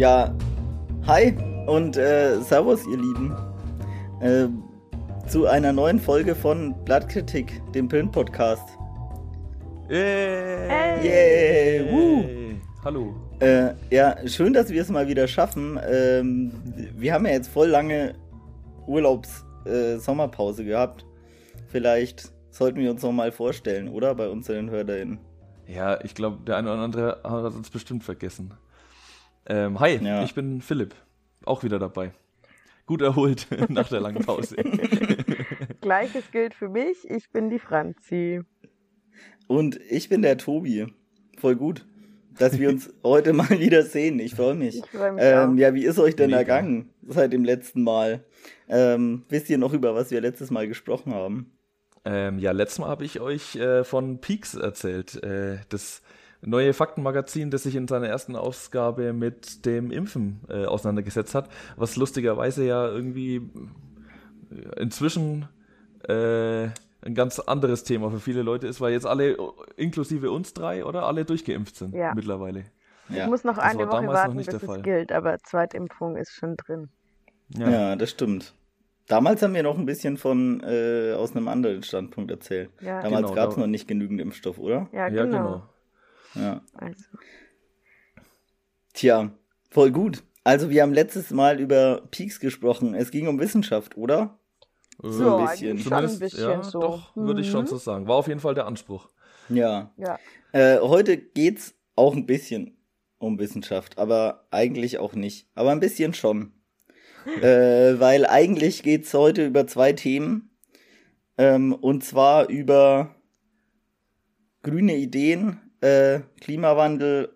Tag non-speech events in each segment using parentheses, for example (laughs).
Ja, hi und äh, Servus, ihr Lieben. Äh, zu einer neuen Folge von Blattkritik, dem Print-Podcast. Yay! Yay! Woo! Hallo. Äh, ja, schön, dass wir es mal wieder schaffen. Ähm, wir haben ja jetzt voll lange Urlaubs-Sommerpause gehabt. Vielleicht sollten wir uns noch mal vorstellen, oder? Bei unseren HörerInnen. Ja, ich glaube, der eine oder andere hat uns bestimmt vergessen. Ähm, hi, Ja. ich bin Philipp. Auch wieder dabei. Gut erholt (laughs) nach der langen Pause. (laughs) Gleiches gilt für mich. Ich bin die Franzi. Und ich bin der Tobi. Voll gut, dass wir uns (laughs) heute mal wieder sehen. Ich freue mich. Ich freue mich Ähm, auch. ja, wie ist euch denn Mega. ergangen seit dem letzten Mal? Ähm, wisst ihr noch, über was wir letztes Mal gesprochen haben? ähm, ja, letztes Mal habe ich euch äh, von Peaks erzählt. Äh, das neue Faktenmagazin, das sich in seiner ersten Ausgabe mit dem Impfen äh, auseinandergesetzt hat, was lustigerweise ja irgendwie äh, inzwischen äh, ein ganz anderes Thema für viele Leute ist, weil jetzt alle, inklusive uns drei, oder? Alle durchgeimpft sind Ja. mittlerweile. Ja, ich muss noch das eine Woche damals noch warten, nicht bis der Fall. es gilt, aber Zweitimpfung ist schon drin. ja. das stimmt. Damals haben wir noch ein bisschen von äh, aus einem anderen Standpunkt erzählt. Ja, Damals Genau, gab es noch nicht genügend Impfstoff, oder? ja, Ja, genau. genau. Ja. Also, Tja, voll gut. Also wir haben letztes Mal über Peaks gesprochen. Es ging um Wissenschaft, oder? So, ein bisschen. schon ein Zumindest, bisschen ja, so. doch, würde ich schon Mhm. so sagen. War auf jeden Fall der Anspruch. Ja. ja. Äh, heute geht's auch ein bisschen um Wissenschaft, aber eigentlich auch nicht. Aber ein bisschen schon. (laughs) äh, weil eigentlich geht's heute über zwei Themen. Ähm, und zwar über grüne Ideen, äh, Klimawandel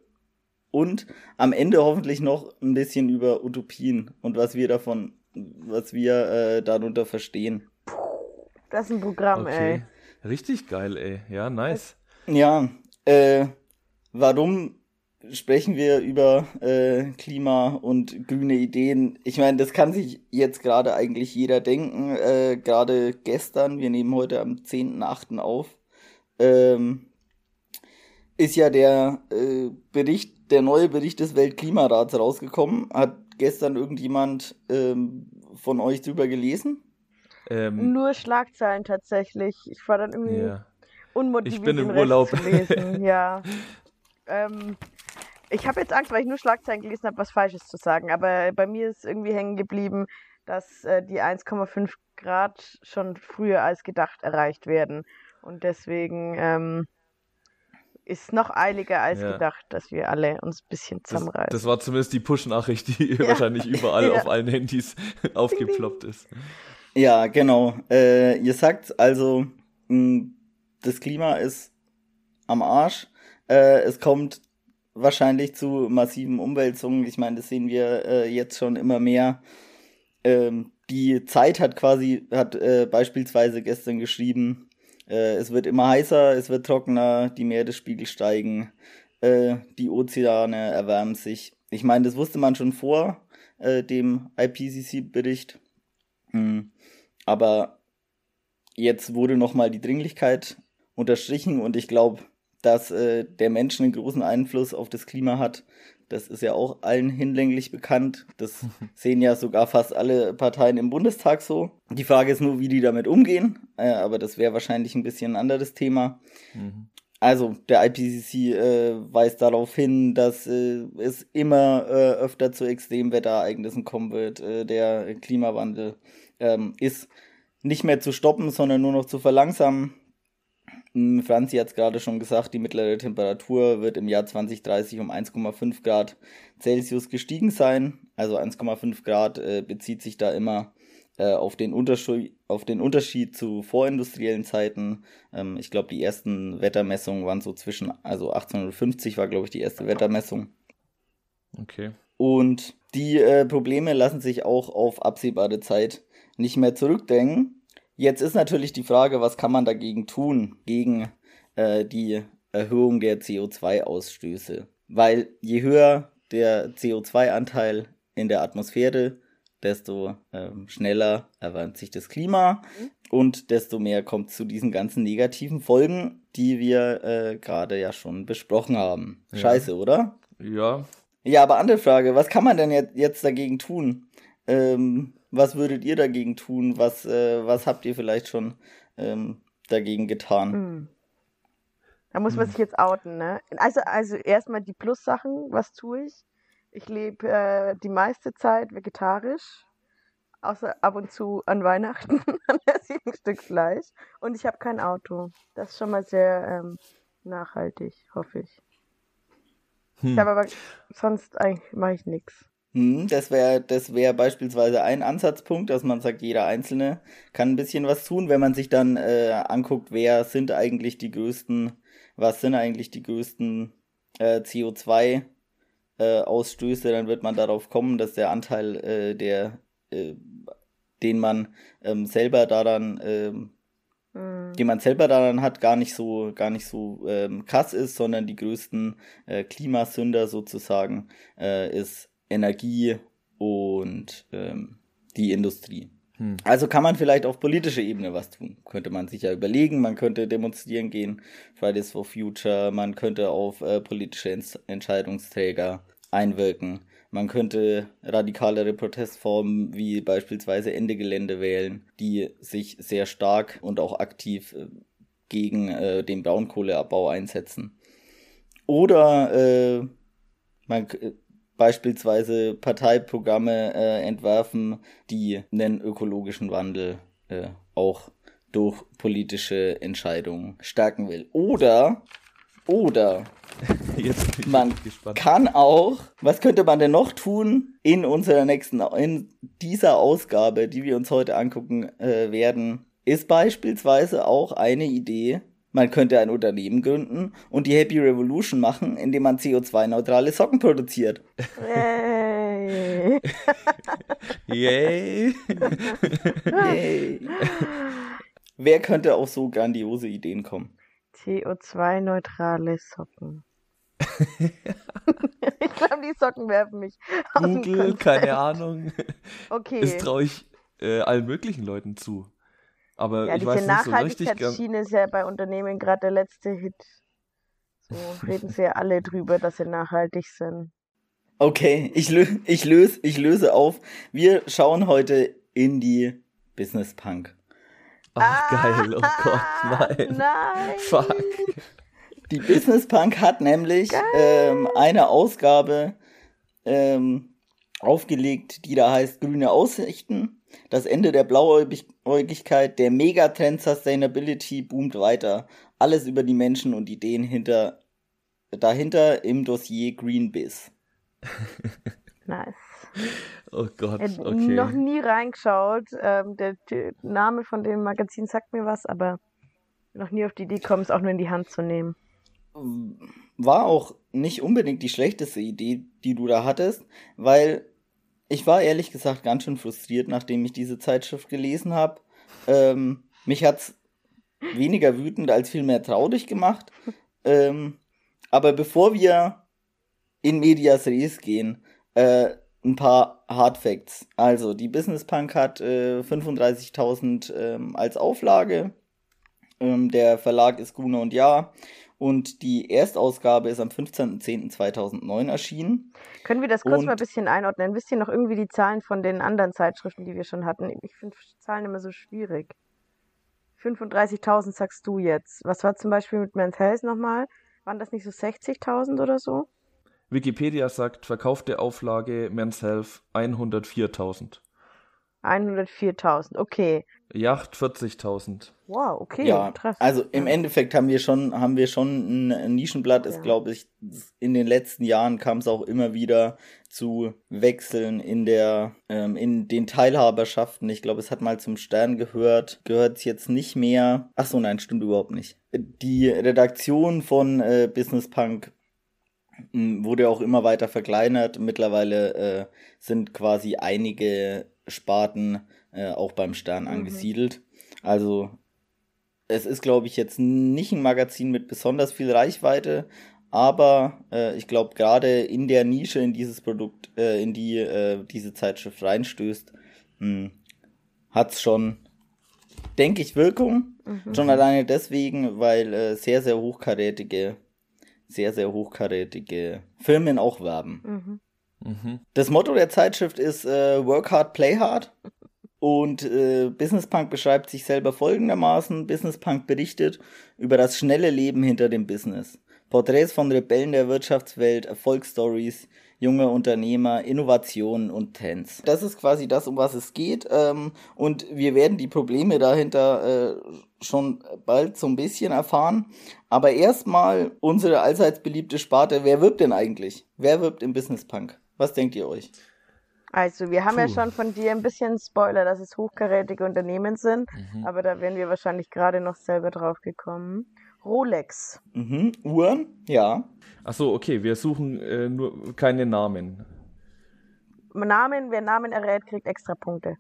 und am Ende hoffentlich noch ein bisschen über Utopien und was wir davon, was wir äh, darunter verstehen. Das ist ein Programm, Okay. ey. Richtig geil, ey. Ja, nice. Ja, äh, warum sprechen wir über äh, Klima und grüne Ideen? Ich meine, das kann sich jetzt gerade eigentlich jeder denken. Äh, gerade gestern, wir nehmen heute am 10.8. auf, ähm, ist ja der äh, Bericht, der neue Bericht des Weltklimarats rausgekommen. Hat gestern irgendjemand ähm, von euch drüber gelesen? Ähm, Nur Schlagzeilen tatsächlich. Ich war dann irgendwie ja. unmotiviert, Ich bin im Urlaub. zu lesen. (laughs) ja. Ähm, ich habe jetzt Angst, weil ich nur Schlagzeilen gelesen habe, was Falsches zu sagen. Aber bei mir ist irgendwie hängen geblieben, dass äh, die 1,5 Grad schon früher als gedacht erreicht werden. Und deswegen ähm, ist noch eiliger als Ja. gedacht, dass wir alle uns ein bisschen Das, zusammenreißen. das war zumindest die Push-Nachricht, die (laughs) Ja. wahrscheinlich überall (laughs) Ja. auf allen Handys (laughs) aufgeploppt ist. Ja, genau. Äh, ihr sagt also, mh, das Klima ist am Arsch. Äh, es kommt wahrscheinlich zu massiven Umwälzungen. Ich meine, das sehen wir äh, jetzt schon immer mehr. Ähm, die Zeit hat quasi, hat äh, beispielsweise gestern geschrieben, äh, es wird immer heißer, es wird trockener, die Meeresspiegel steigen, äh, die Ozeane erwärmen sich. Ich meine, das wusste man schon vor äh, dem IPCC-Bericht. Hm. Aber jetzt wurde nochmal die Dringlichkeit unterstrichen und ich glaube, dass äh, der Mensch einen großen Einfluss auf das Klima hat. Das ist ja auch allen hinlänglich bekannt. Das (laughs) sehen ja sogar fast alle Parteien im Bundestag so. Die Frage ist nur, wie die damit umgehen. Äh, aber das wäre wahrscheinlich ein bisschen ein anderes Thema. Mhm. Also der IPCC äh, weist darauf hin, dass äh, es immer äh, öfter zu Extremwetterereignissen kommen wird. Äh, der Klimawandel ähm, ist nicht mehr zu stoppen, sondern nur noch zu verlangsamen. Hm, Franzi hat es gerade schon gesagt, die mittlere Temperatur wird im Jahr 2030 um 1,5 Grad Celsius gestiegen sein. Also 1,5 Grad äh, bezieht sich da immer äh, auf, den Unterschied, auf den Unterschied zu vorindustriellen Zeiten. Ähm, ich glaube, die ersten Wettermessungen waren so zwischen, also 1850 war, glaube ich, die erste Wettermessung. Okay. Und die äh, Probleme lassen sich auch auf absehbare Zeit nicht mehr zurückdrängen. Jetzt ist natürlich die Frage, was kann man dagegen tun, gegen äh, die Erhöhung der CO2-Ausstöße. Weil je höher der CO2-Anteil in der Atmosphäre, desto ähm, schneller erwärmt sich das Klima und desto mehr kommt zu diesen ganzen negativen Folgen, die wir äh, gerade ja schon besprochen haben. Ja. Scheiße, oder? Ja, Ja, aber andere Frage, was kann man denn jetzt, jetzt dagegen tun? Ähm, was würdet ihr dagegen tun? Was, äh, was habt ihr vielleicht schon ähm, dagegen getan? Hm. Da muss man sich jetzt outen, ne? Also, also erstmal die Plus-Sachen, was tue ich? Ich lebe äh, die meiste Zeit vegetarisch, außer ab und zu an Weihnachten, (laughs) an sieben Stück Fleisch. Und ich habe kein Auto. Das ist schon mal sehr ähm, nachhaltig, hoffe ich. Ich habe aber sonst eigentlich mache ich nichts. Hm, das wäre das wär beispielsweise ein Ansatzpunkt, dass man sagt, jeder Einzelne kann ein bisschen was tun, wenn man sich dann äh, anguckt, wer sind eigentlich die größten, was sind eigentlich die größten äh, CO2 äh, dann wird man darauf kommen, dass der Anteil äh, der äh, den man ähm, selber daran ähm, den man selber daran hat, gar nicht so, gar nicht so ähm, krass ist, sondern die größten äh, Klimasünder sozusagen äh, ist Energie und ähm, die Industrie. Hm. Also kann man vielleicht auf politischer Ebene was tun. Könnte man sich ja überlegen, man könnte demonstrieren gehen, Fridays for Future, man könnte auf äh, politische Ents Entscheidungsträger einwirken. Man könnte radikalere Protestformen wie beispielsweise Ende Gelände wählen, die sich sehr stark und auch aktiv äh, gegen äh, den Braunkohleabbau einsetzen. Oder äh, man beispielsweise Parteiprogramme äh, entwerfen, die einen ökologischen Wandel äh, auch durch politische Entscheidungen stärken will. Oder, oder (laughs) Jetzt bin ich man gespannt. kann auch, was könnte man denn noch tun in unserer nächsten, in dieser Ausgabe, die wir uns heute angucken äh, werden, ist beispielsweise auch eine Idee, man könnte ein Unternehmen gründen und die Happy Revolution machen, indem man CO2-neutrale Socken produziert. Yay. (laughs) Yay! Yay. Wer könnte auf so grandiose Ideen kommen? CO2-neutrale Socken. (laughs) ich glaube, die Socken werfen mich aus dem Google, keine Ahnung. Okay. Das traue ich äh, allen möglichen Leuten zu. Aber ja, ich diese weiß nicht so richtig. Nachhaltigkeitsschiene ist ja bei Unternehmen gerade der letzte Hit. So (laughs) reden sie ja alle drüber, dass sie nachhaltig sind. Okay, ich, lö ich, löse, ich löse auf. Wir schauen heute in die Business Punk. Ach, geil, oh Gott, Ah, nein. Nein. Fuck. Die Business Punk hat nämlich ähm, eine Ausgabe ähm, aufgelegt, die da heißt Grüne Aussichten. Das Ende der Blauäugigkeit, der Megatrend Sustainability boomt weiter. Alles über die Menschen und Ideen hinter, dahinter im Dossier Green Biz. (laughs) Nice. Oh Gott, Ich hab okay. noch nie reingeschaut. Ähm, der, der Name von dem Magazin sagt mir was, aber noch nie auf die Idee kommen, es auch nur in die Hand zu nehmen. war auch nicht unbedingt die schlechteste Idee, die du da hattest, weil ich war ehrlich gesagt ganz schön frustriert, nachdem ich diese Zeitschrift gelesen habe. Ähm, mich hat's weniger wütend als vielmehr traurig gemacht. Ähm, aber bevor wir in Medias Res gehen, äh, ein paar Hard Facts. Also, die Business Punk hat äh, 35.000 ähm, als Auflage. Ähm, der Verlag ist Gruner und Jahr. Und die Erstausgabe ist am 15.10.2009 erschienen. Können wir das kurz Und- mal ein bisschen einordnen? Wisst ihr noch irgendwie die Zahlen von den anderen Zeitschriften, die wir schon hatten? Ich finde Zahlen immer so schwierig. 35.000 sagst du jetzt. Was war zum Beispiel mit Men's Health nochmal? Waren das nicht so 60.000 oder so? Wikipedia sagt, verkaufte Auflage Men's Health 104.000. 104.000. Okay. Yacht 40.000. Wow, okay. ja, also im Endeffekt haben wir schon, haben wir schon ein, Nischenblatt, ist Ja. glaube ich, in den letzten Jahren kam es auch immer wieder zu Wechseln in der, ähm, in den Teilhaberschaften. Ich glaube, es hat mal zum Stern gehört, gehört es jetzt nicht mehr. Ach so, nein, stimmt überhaupt nicht. Die Redaktion von äh, Business Punk m, wurde auch immer weiter verkleinert. Mittlerweile äh, sind quasi einige Sparten äh, auch beim Stern Mhm. angesiedelt. Also es ist, glaube ich, jetzt nicht ein Magazin mit besonders viel Reichweite, aber äh, ich glaube, gerade in der Nische, in dieses Produkt, äh, in die äh, diese Zeitschrift reinstößt, hat es schon, denke ich, Wirkung. Mhm. Schon alleine deswegen, weil äh, sehr, sehr hochkarätige sehr, sehr hochkarätige Firmen auch werben. Mhm. Mhm. Das Motto der Zeitschrift ist äh, Work hard, play hard. Und äh, Business Punk beschreibt sich selber folgendermaßen. Business Punk berichtet über das schnelle Leben hinter dem Business. Porträts von Rebellen der Wirtschaftswelt, Erfolgsstories, junge Unternehmer, Innovationen und Trends. Das ist quasi das, um was es geht. Ähm, und wir werden die Probleme dahinter äh, schon bald so ein bisschen erfahren. Aber erstmal unsere allseits beliebte Sparte. Wer wirbt denn eigentlich? Wer wirbt im Business Punk? Was denkt ihr euch? Also, wir haben ja Puh. schon von dir ein bisschen Spoiler, dass es hochkarätige Unternehmen sind, Mhm. aber da wären wir wahrscheinlich gerade noch selber drauf gekommen. Rolex. Mhm. Uhren? Ja. Ach so, okay, wir suchen äh, nur keine Namen. Namen, wer Namen errät, kriegt extra Punkte.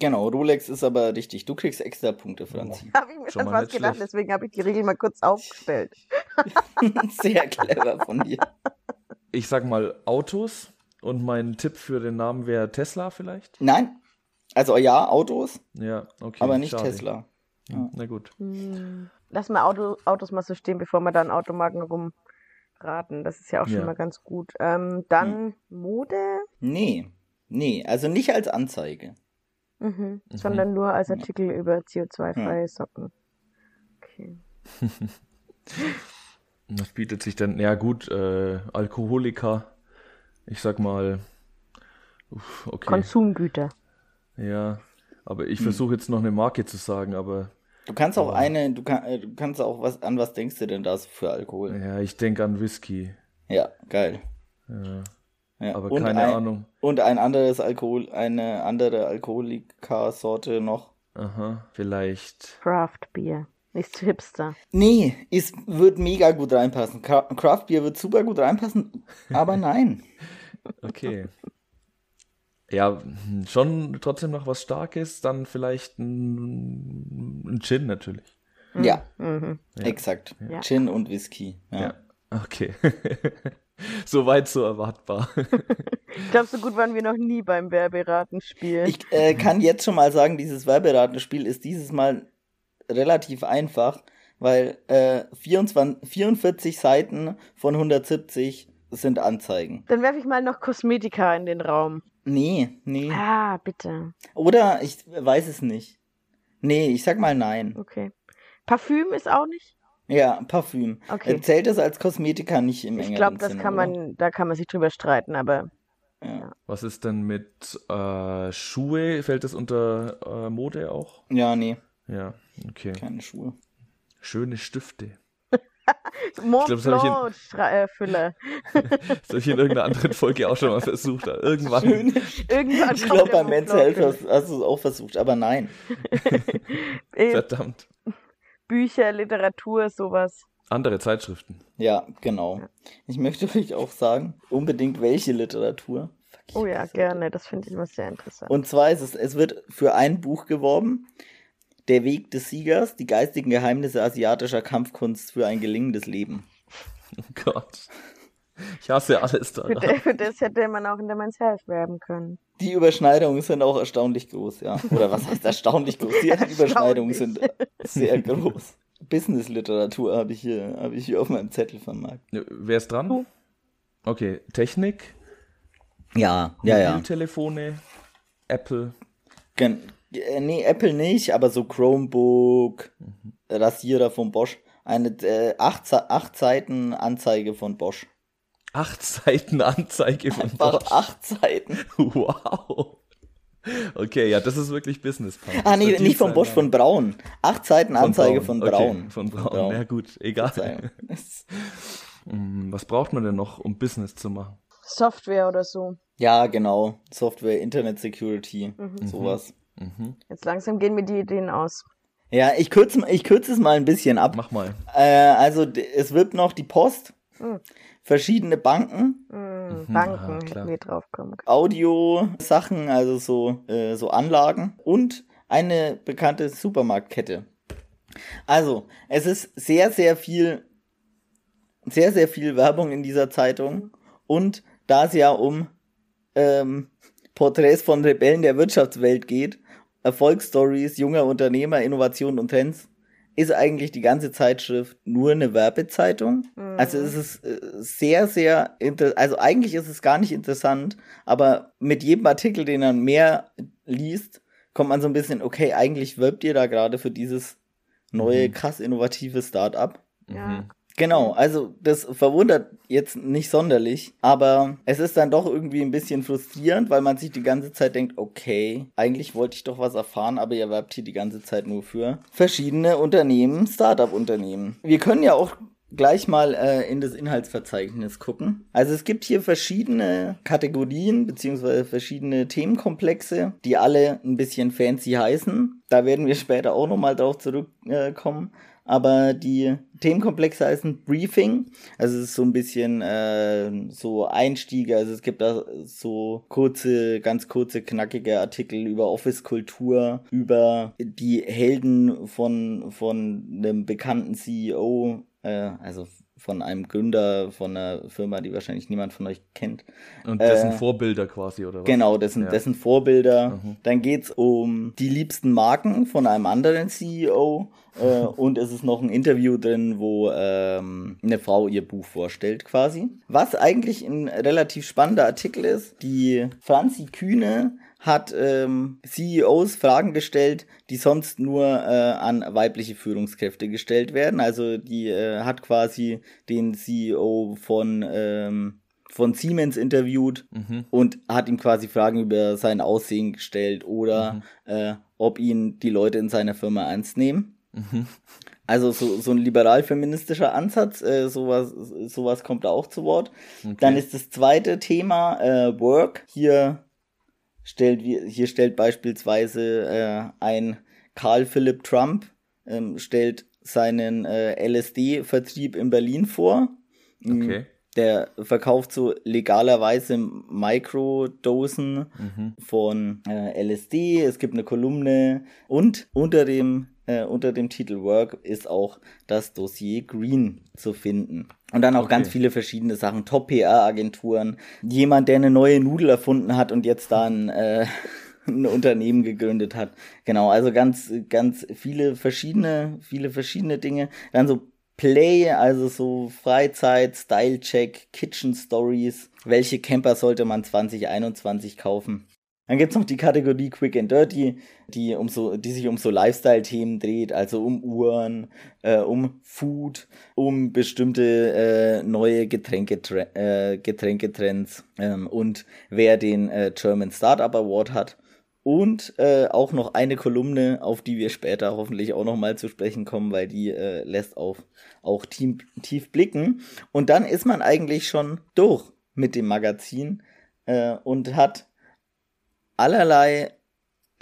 Genau, Rolex ist aber richtig. Du kriegst extra Punkte, Franzi. Habe ich mir Schon nicht gedacht, schlecht. deswegen habe ich die Regel mal kurz aufgestellt. (laughs) Sehr clever von dir. Ich sag mal Autos und mein Tipp für den Namen wäre Tesla vielleicht. Nein. Also ja, Autos, Ja, okay. aber nicht schade. Tesla. Hm, Na gut. Hm. Lass mal Auto, Autos mal so stehen, bevor wir dann Automarken rumraten. Das ist ja auch schon Ja. mal ganz gut. Ähm, dann Mode, Nee. Nee, also nicht als Anzeige. mhm. Mhm. sondern nur als Artikel über CO2-freie Socken. Okay. (laughs) Was bietet sich denn? Ja gut, äh, Alkoholiker. Ich sag mal. Okay. Konsumgüter. ja, aber Hm. ich versuche jetzt noch eine Marke zu sagen, aber Du kannst auch Oh. eine, du, kann, äh, du kannst auch was, an was denkst du denn da für Alkohol? ja, ich denke an Whisky. Ja, geil. Ja, Ja. aber und keine ein, Ahnung. Und ein anderes Alkohol, eine andere Alkoholiker-Sorte noch. Aha, vielleicht. Craft Beer. Nicht zu hipster. Nee, es wird mega gut reinpassen. Cra- Craft Beer wird super gut reinpassen, aber nein. (laughs) Okay. Ja, schon trotzdem noch was Starkes, dann vielleicht ein, ein Gin natürlich. Ja, Mhm. Ja. exakt. Ja. Gin und Whisky. Ja. Ja, okay. (laughs) Soweit so erwartbar. (laughs) Ich glaube, so gut waren wir noch nie beim Werberatenspiel. Ich äh, kann jetzt schon mal sagen, dieses Werberatenspiel ist dieses Mal relativ einfach, weil äh, 24, 44 Seiten von 170 sind Anzeigen. Dann werfe ich mal noch Kosmetika in den Raum. Nee, nee. Ah, bitte. Oder ich weiß es nicht. Nee, ich sag mal nein. Okay. Parfüm ist auch nicht? Ja, Parfüm. Okay. Äh, Zählt es als Kosmetika nicht im Ich engeren glaube, das Sinne, kann oder? man, da kann man sich drüber streiten, aber Ja. Was ist denn mit äh, Schuhe? Fällt das unter äh, Mode auch? ja, nee, Ja, okay. keine Schuhe. Schöne Stifte. (laughs) Mont glaub, das hab ich in- Blanc Stra- äh, Füller. (laughs) Das habe ich in irgendeiner anderen Folge auch schon mal (laughs) versucht. aber Irgendwann. Schön. Irgendwann Ich glaube, Men's Blanc Health hast, hast du es auch versucht, aber nein. Äh, Verdammt. Bücher, Literatur, sowas. Andere Zeitschriften. Ja, genau. Ich möchte euch auch sagen, unbedingt welche Literatur. Fuck, Oh ja, gerne. Das finde ich immer sehr interessant. Und zwar ist es, es wird für ein Buch geworben. Der Weg des Siegers, die geistigen Geheimnisse asiatischer Kampfkunst für ein gelingendes Leben. Oh Gott. Ich hasse alles daran. für das hätte man auch in der Men's Health werben können. Die Überschneidungen sind auch erstaunlich groß, ja. Oder was heißt erstaunlich groß? Die Überschneidungen sind sehr groß. Business-Literatur habe ich, hier- habe ich hier auf meinem Zettel vermerkt. Wer ist dran? Du. Okay, Technik, Ja, ja, ja. Mobiltelefone, Apple. Gen nee, Apple nicht, aber so Chromebook, Rasierer von Bosch. Eine äh, acht, Ze- acht Seiten Anzeige von Bosch. Acht Seiten Anzeige von Einfach Bosch. acht Seiten. (laughs) Wow. Okay, ja, das ist wirklich Business. Punk. Ah, nee, nicht von Bosch, von Braun. Acht Seiten Anzeige von Okay, Braun. von Braun. Ja, gut, egal. Hm, (laughs) Was braucht man denn noch, um Business zu machen? Software oder so. Ja, genau. Software, Internet Security, sowas. Mhm. Jetzt langsam gehen mir die Ideen aus. Ja, ich kürze ich kürze es mal ein bisschen ab. Mach mal. Äh, also es wird noch die Post, Mhm. verschiedene Banken, Hm, Mhm, Banken, klar. hätten wir drauf kommen können. Audio-Sachen, also so, äh, so Anlagen und eine bekannte Supermarktkette. Also, es ist sehr, sehr viel, sehr, sehr viel Werbung in dieser Zeitung und da es ja um ähm, Porträts von Rebellen der Wirtschaftswelt geht, Erfolgsstories junger Unternehmer, Innovationen und Trends, ist eigentlich die ganze Zeitschrift nur eine Werbezeitung. Mhm. Also es ist äh, sehr, sehr, also eigentlich ist es gar nicht interessant, aber mit jedem Artikel, den man mehr liest, kommt man so ein bisschen, okay, eigentlich wirbt ihr da gerade für dieses neue, Mhm. krass innovative Start-up. Ja. Genau, also das verwundert jetzt nicht sonderlich, aber es ist dann doch irgendwie ein bisschen frustrierend, weil man sich die ganze Zeit denkt, okay, eigentlich wollte ich doch was erfahren, aber ihr werbt hier die ganze Zeit nur für verschiedene Unternehmen, Startup-Unternehmen. Wir können ja auch gleich mal äh, in das Inhaltsverzeichnis gucken. Also es gibt hier verschiedene Kategorien beziehungsweise verschiedene Themenkomplexe, die alle ein bisschen fancy heißen. Da werden wir später auch nochmal drauf zurückkommen. Aber die Themenkomplexe heißen Briefing. Also es ist so ein bisschen äh, so Einstiege. Also es gibt da so kurze, ganz kurze, knackige Artikel über Office-Kultur, über die Helden von, von einem bekannten CEO, äh, also von einem Gründer von einer Firma, die wahrscheinlich niemand von euch kennt. Und dessen Äh, Vorbilder quasi, oder was? Genau, dessen, Ja. dessen Vorbilder. Mhm. Dann geht's um die liebsten Marken von einem anderen CEO. Äh, (laughs) und es ist noch ein Interview drin, wo ähm, eine Frau ihr Buch vorstellt, quasi. Was eigentlich ein relativ spannender Artikel ist. Die Franzi Kühne hat ähm, CEOs Fragen gestellt, die sonst nur äh, an weibliche Führungskräfte gestellt werden. Also die äh, hat quasi den CEO von, ähm, von Siemens interviewt Mhm. und hat ihm quasi Fragen über sein Aussehen gestellt oder äh, ob ihn die Leute in seiner Firma ernst nehmen. Mhm. Also so, so ein liberal-feministischer Ansatz, äh, sowas, sowas kommt da auch zu Wort. Okay. Dann ist das zweite Thema äh, Work. Hier stellt, hier stellt beispielsweise äh, ein Karl Philipp Trump, ähm, stellt seinen äh, LSD-Vertrieb in Berlin vor. Mm, Okay. Der verkauft so legalerweise Mikrodosen Mhm. von äh, LSD. Es gibt eine Kolumne und unter dem äh, unter dem Titel Work ist auch das Dossier Green zu finden. Und dann auch Okay. ganz viele verschiedene Sachen, Top-PR-Agenturen, jemand, der eine neue Nudel erfunden hat und jetzt da ein, äh, (laughs) ein Unternehmen gegründet hat. Genau, also ganz, ganz viele verschiedene, viele verschiedene Dinge. Dann so Play, also so Freizeit, Style-Check, Kitchen Stories. Welche Camper sollte man 2021 kaufen? Dann gibt's noch die Kategorie Quick and Dirty, die, um so, die sich um so Lifestyle-Themen dreht, also um Uhren, äh, um Food, um bestimmte äh, neue Getränke, äh, Getränketrends ähm, und wer den äh, German Startup Award hat. Und äh, auch noch eine Kolumne, auf die wir später hoffentlich auch noch mal zu sprechen kommen, weil die äh, lässt auf auch tief, tief blicken. Und dann ist man eigentlich schon durch mit dem Magazin äh, und hat allerlei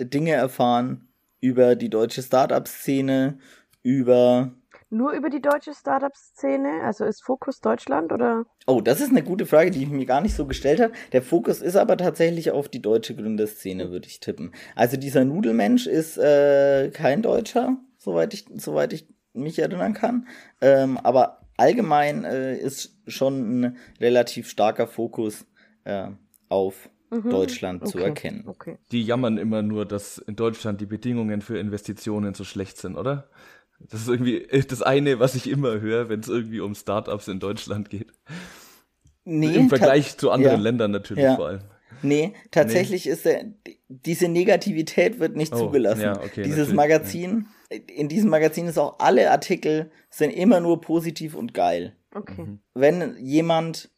Dinge erfahren über die deutsche Startup-Szene, über Nur über die deutsche Startup-Szene? Also ist Fokus Deutschland oder? Oh, das ist eine gute Frage, die ich mir gar nicht so gestellt habe. Der Fokus ist aber tatsächlich auf die deutsche Gründerszene, würde ich tippen. Also dieser Nudelmensch ist äh, kein Deutscher, soweit ich, soweit ich mich erinnern kann. Ähm, aber allgemein äh, ist schon ein relativ starker Fokus äh, auf Mhm. Deutschland zu Okay, erkennen. Okay. Die jammern immer nur, dass in Deutschland die Bedingungen für Investitionen so schlecht sind, oder? Das ist irgendwie (laughs) das eine, was ich immer höre, wenn es irgendwie um Startups in Deutschland geht. Nee, Im Vergleich zu anderen ja. Ländern natürlich Ja. vor allem. Nee, tatsächlich ist der, diese Negativität wird nicht Oh, zugelassen. ja, okay, Dieses natürlich, Magazin, in diesem Magazin ist auch alle Artikel sind immer nur positiv und geil. Okay. Mhm. Wenn jemand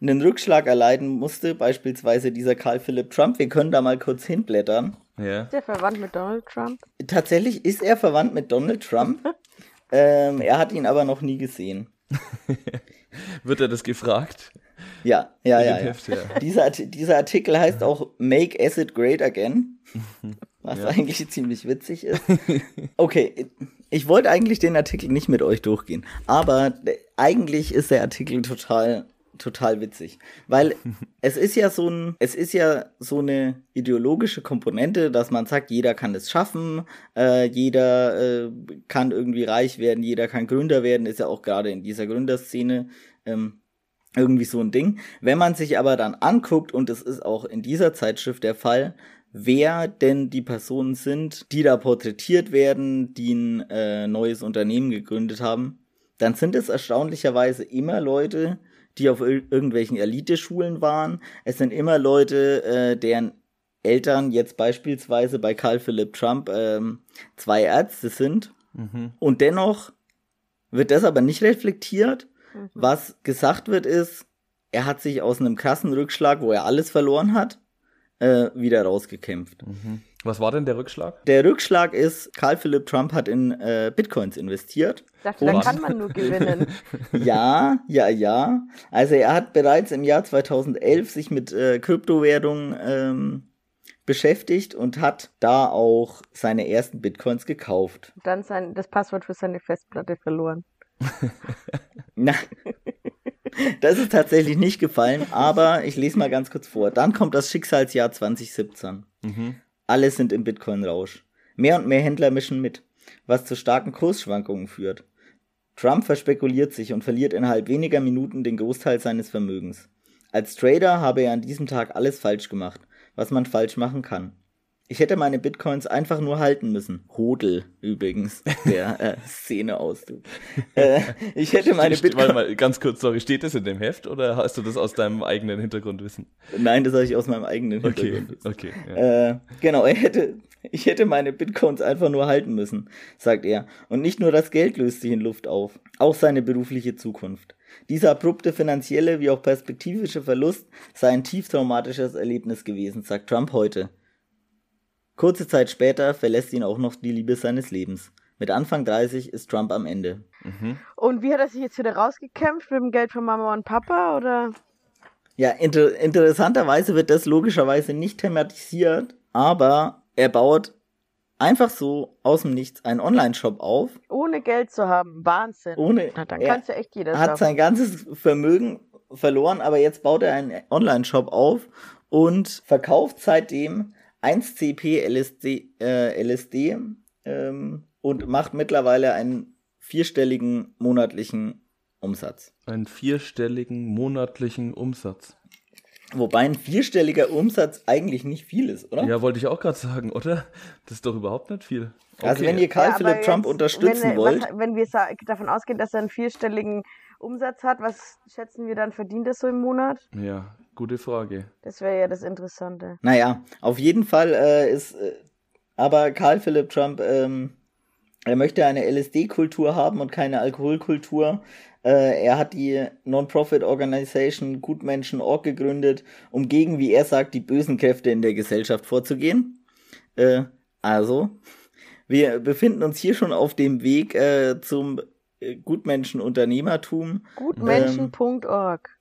einen Rückschlag erleiden musste, beispielsweise dieser Karl Philipp Trump, wir können da mal kurz hinblättern. Ja. Ist der verwandt mit Donald Trump? Tatsächlich ist er verwandt mit Donald Trump. (laughs) ähm, er hat ihn aber noch nie gesehen. (laughs) Wird er das gefragt? Ja, ja, ja. ja. Heft, ja. Dieser, Art- dieser Artikel heißt auch Make Acid Great Again, (laughs) was Ja. eigentlich ziemlich witzig ist. Okay, ich wollte eigentlich den Artikel nicht mit euch durchgehen, aber eigentlich ist der Artikel total total witzig, weil (laughs) es ist ja so ein es ist ja so eine ideologische Komponente, dass man sagt, jeder kann es schaffen, äh, jeder äh, kann irgendwie reich werden, jeder kann Gründer werden, ist ja auch gerade in dieser Gründerszene ähm, irgendwie so ein Ding. Wenn man sich aber dann anguckt, und es ist auch in dieser Zeitschrift der Fall, wer denn die Personen sind, die da porträtiert werden, die ein äh, neues Unternehmen gegründet haben, dann sind es erstaunlicherweise immer Leute, die auf ir irgendwelchen Eliteschulen waren. Es sind immer Leute, äh, deren Eltern jetzt beispielsweise bei Karl Philipp Trump ähm, zwei Ärzte sind. Mhm. Und dennoch wird das aber nicht reflektiert. Mhm. Was gesagt wird ist, er hat sich aus einem krassen Rückschlag, wo er alles verloren hat, äh, wieder rausgekämpft. Mhm. Was war denn der Rückschlag? Der Rückschlag ist, Karl Philipp Trump hat in äh, Bitcoins investiert. Dachte, da kann man nur (laughs) gewinnen. ja, ja, ja. Also er hat bereits im Jahr 2011 sich mit äh, Kryptowährungen ähm, beschäftigt und hat da auch seine ersten Bitcoins gekauft. Dann sein, das Passwort für seine Festplatte verloren. (laughs) Na, das ist tatsächlich nicht gefallen, aber ich lese mal ganz kurz vor. Dann kommt das Schicksalsjahr 2017. Mhm. Alle sind im Bitcoin-Rausch. Mehr und mehr Händler mischen mit, was zu starken Kursschwankungen führt. Trump verspekuliert sich und verliert innerhalb weniger Minuten den Großteil seines Vermögens. Als Trader habe er an diesem Tag alles falsch gemacht, was man falsch machen kann. Ich hätte meine Bitcoins einfach nur halten müssen. Hodel übrigens, der (laughs) äh, Szeneausdruck. Äh, ich hätte meine Bitcoins. Warte mal, ganz kurz, sorry, steht das in dem Heft oder hast du das aus deinem eigenen Hintergrundwissen? Nein, das habe ich aus meinem eigenen Hintergrundwissen. Okay, okay. Ja. Äh, genau, er hätte, ich hätte meine Bitcoins einfach nur halten müssen, sagt er. Und nicht nur das Geld löst sich in Luft auf, auch seine berufliche Zukunft. Dieser abrupte finanzielle wie auch perspektivische Verlust sei ein tief traumatisches Erlebnis gewesen, sagt Trump heute. Kurze Zeit später verlässt ihn auch noch die Liebe seines Lebens. Mit Anfang 30 ist Trump am Ende. Mhm. Und wie hat er sich jetzt wieder rausgekämpft? Mit dem Geld von Mama und Papa oder? Ja, inter interessanterweise wird das logischerweise nicht thematisiert, aber er baut einfach so aus dem Nichts einen Online-Shop auf. Ohne Geld zu haben. Wahnsinn. Ohne. Na, dann kannst du echt jeder hat sein ganzes Vermögen verloren, aber jetzt baut er einen Online-Shop auf und verkauft seitdem 1CP LSD, äh, LSD ähm, und macht mittlerweile einen vierstelligen monatlichen Umsatz. Einen vierstelligen monatlichen Umsatz. Wobei ein vierstelliger Umsatz eigentlich nicht viel ist, oder? Ja, wollte ich auch gerade sagen, oder? Das ist doch überhaupt nicht viel. Okay. Also wenn ihr Karl ja, Philipp Trump unterstützen wenn, wollt. wenn wir davon ausgehen, dass er einen vierstelligen Umsatz hat, was schätzen wir dann verdient er so im Monat? Ja, Gute Frage. Das wäre ja das Interessante. Naja, auf jeden Fall äh, ist äh, aber Karl Philipp Trump, ähm, er möchte eine LSD-Kultur haben und keine Alkoholkultur. Äh, er hat die Non-Profit-Organisation Gutmenschen.org gegründet, um gegen, wie er sagt, die bösen Kräfte in der Gesellschaft vorzugehen. Äh, also, wir befinden uns hier schon auf dem Weg äh, zum äh, Gutmenschen-Unternehmertum. Gutmenschen.org. Ähm,